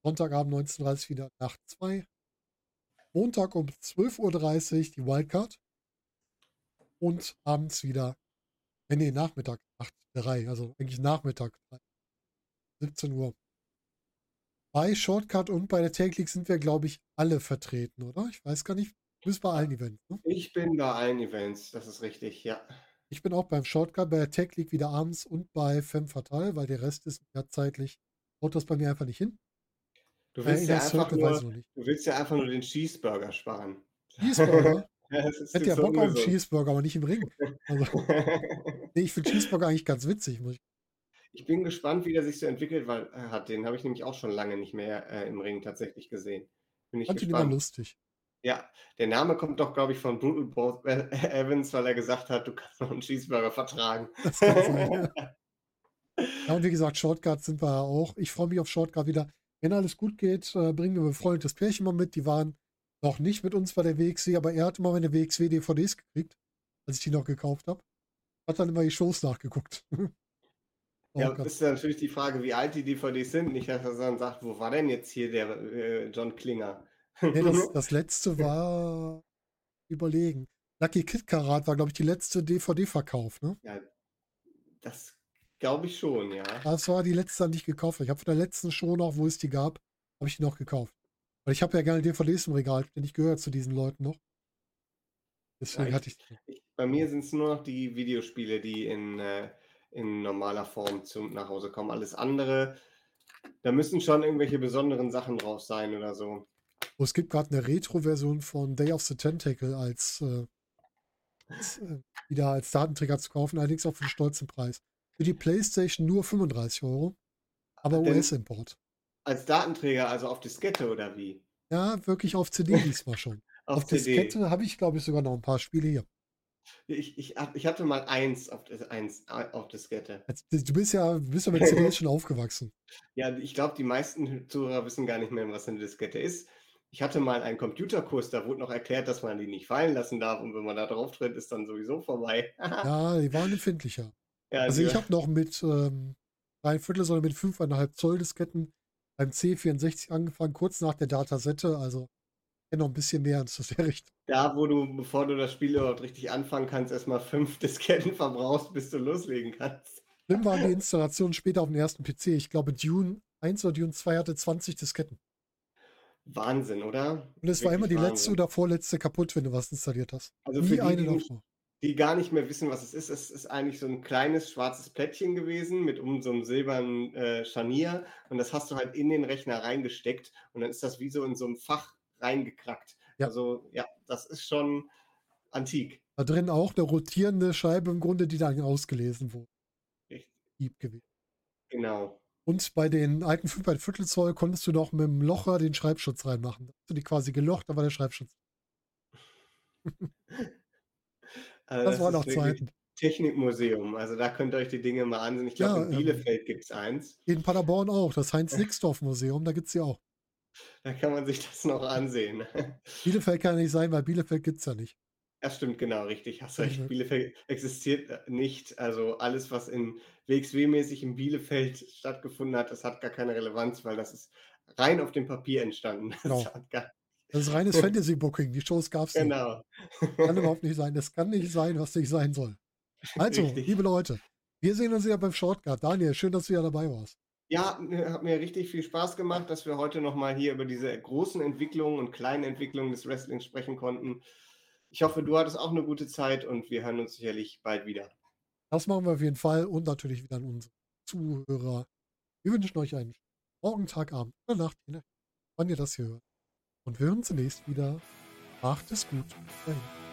Sonntagabend 19.30 Uhr wieder Nacht 2. Montag um 12.30 Uhr die Wildcard. Und abends wieder, äh, nee, Nachmittag, Nacht 3, also eigentlich Nachmittag 3, 17 Uhr. Bei Shortcut und bei der League sind wir, glaube ich, alle vertreten, oder? Ich weiß gar nicht. Du bist bei allen Events, ne? Ich bin bei allen Events, das ist richtig, ja. Ich bin auch beim Shortcut, bei der Tech League wieder abends und bei Femme Fatale, weil der Rest ist ja zeitlich, haut das bei mir einfach nicht hin. Du Äh, willst in ja einfach nur, du willst ja einfach nur den Cheeseburger sparen. Cheeseburger? Ja, hätte ja Bock auf einen. Cheeseburger, aber nicht im Ring. Also, nee, ich finde Cheeseburger eigentlich ganz witzig. Muss ich, Ich bin gespannt, wie der sich so entwickelt weil, äh, hat. Den habe ich nämlich auch schon lange nicht mehr äh, im Ring tatsächlich gesehen. Bin ich fand ihn immer gespannt. lustig. Ja, der Name kommt doch, glaube ich, von Brutal Both Evans, weil er gesagt hat, du kannst noch einen Cheeseburger vertragen. Das kann sein. Ja, und wie gesagt, Shortcut sind wir ja auch. Ich freue mich auf Shortcut wieder. Wenn alles gut geht, äh, bringen wir ein befreundetes Pärchen mal mit. Die waren noch nicht mit uns bei der WXW, aber er hat immer meine WXW-DVDs gekriegt, als ich die noch gekauft habe. Hat dann immer die Shows nachgeguckt. Oh Ja, Gott. ist ja natürlich die Frage, wie alt die DVDs sind. Nicht, dass er dann sagt, wo war denn jetzt hier der äh, John Klinger? Nee, das, das letzte war überlegen. Lucky Kid Karat war, glaube ich, die letzte DVD-Verkauf, ne? ja, das glaube ich schon, ja. Das war die letzte, die ich gekauft habe. Ich habe von der letzten Show noch, wo es die gab, habe ich die noch gekauft. Weil ich habe ja gerne DVDs im Regal, denn ich gehöre zu diesen Leuten noch. Deswegen Ja, hatte ich. Ich, bei mir sind es nur noch die Videospiele, die in, äh, in normaler Form zum, nach Hause kommen. Alles andere, da müssen schon irgendwelche besonderen Sachen drauf sein oder so. Oh, es gibt gerade eine Retro-Version von Day of the Tentacle als, äh, als äh, wieder als Datenträger zu kaufen, allerdings auch für einen stolzen Preis. Für die PlayStation nur 35 Euro, aber US-Import. Als Datenträger, also auf Diskette oder wie? Ja, wirklich auf CD diesmal schon. Auf, Auf. Diskette habe ich, glaube ich, sogar noch ein paar Spiele hier. Ich, ich, ich hatte mal eins auf, eins auf Diskette. Du bist ja, bist ja mit CDs schon aufgewachsen. Ja, ich glaube, die meisten Zuhörer wissen gar nicht mehr, was eine Diskette ist. Ich hatte mal einen Computerkurs, da wurde noch erklärt, dass man die nicht fallen lassen darf und wenn man da drauf tritt, ist dann sowieso vorbei. Ja, die waren empfindlicher. Ja, Also ich habe noch mit ähm, drei Viertel, sondern mit 5,5 Zoll Disketten beim C64 angefangen, kurz nach der Datasette. Also noch ein bisschen mehr in der Richtung. da, wo du, bevor du das Spiel überhaupt richtig anfangen kannst, erstmal fünf Disketten verbrauchst, bis du loslegen kannst. Schlimm waren die Installationen später auf dem ersten PC. Ich glaube, Dune 1 oder Dune 2 hatte 20 Disketten. Wahnsinn, oder? Und es war immer die Wirklich letzte Wahnsinn. oder vorletzte kaputt, wenn du was installiert hast. Also Nie für die, eine die davor. die gar nicht mehr wissen, was es ist. Es ist eigentlich so ein kleines schwarzes Plättchen gewesen mit um so einem silbernen äh, Scharnier und das hast du halt in den Rechner reingesteckt und dann ist das wie so in so ein Fach reingekrackt. Ja. Also ja, das ist schon antik. Da drin auch eine rotierende Scheibe im Grunde, die dann ausgelesen wurde. Richtig. Gewesen. Genau. Und bei den alten 5 Viertel Zoll konntest du noch mit dem Locher den Schreibschutz reinmachen. Da hast du die quasi gelocht, da war der Schreibschutz. Also Das, waren noch ist wirklich Zeiten. Technikmuseum. Also da könnt ihr euch die Dinge mal ansehen. Ich glaube, Ja, in ähm, Bielefeld gibt es eins. In Paderborn auch, das Heinz-Nixdorf-Museum, da gibt es ja auch. Da kann man sich das noch ansehen. Bielefeld kann ja nicht sein, weil Bielefeld gibt es ja nicht. Das stimmt, genau, richtig. Hast Ja, recht. ja. Bielefeld existiert äh, nicht. Also alles, was in WXW-mäßig in Bielefeld stattgefunden hat, das hat gar keine Relevanz, weil das ist rein auf dem Papier entstanden. Das Genau. gar, Das ist reines Fantasy-Booking. Die Shows gab es nicht. Genau. Kann überhaupt nicht sein. Das kann nicht sein, was nicht sein soll. Also, Richtig. liebe Leute, wir sehen uns wieder beim Shortcut. Daniel, schön, dass du wieder dabei warst. Ja, hat mir richtig viel Spaß gemacht, dass wir heute nochmal hier über diese großen Entwicklungen und kleinen Entwicklungen des Wrestlings sprechen konnten. Ich hoffe, du hattest auch eine gute Zeit und wir hören uns sicherlich bald wieder. Das machen wir auf jeden Fall und natürlich wieder an unsere Zuhörer. Wir wünschen euch einen Morgen, Tag, Abend oder Nacht, wann ihr das hier hört. Und wir hören uns zunächst wieder. Macht es gut. Dahin.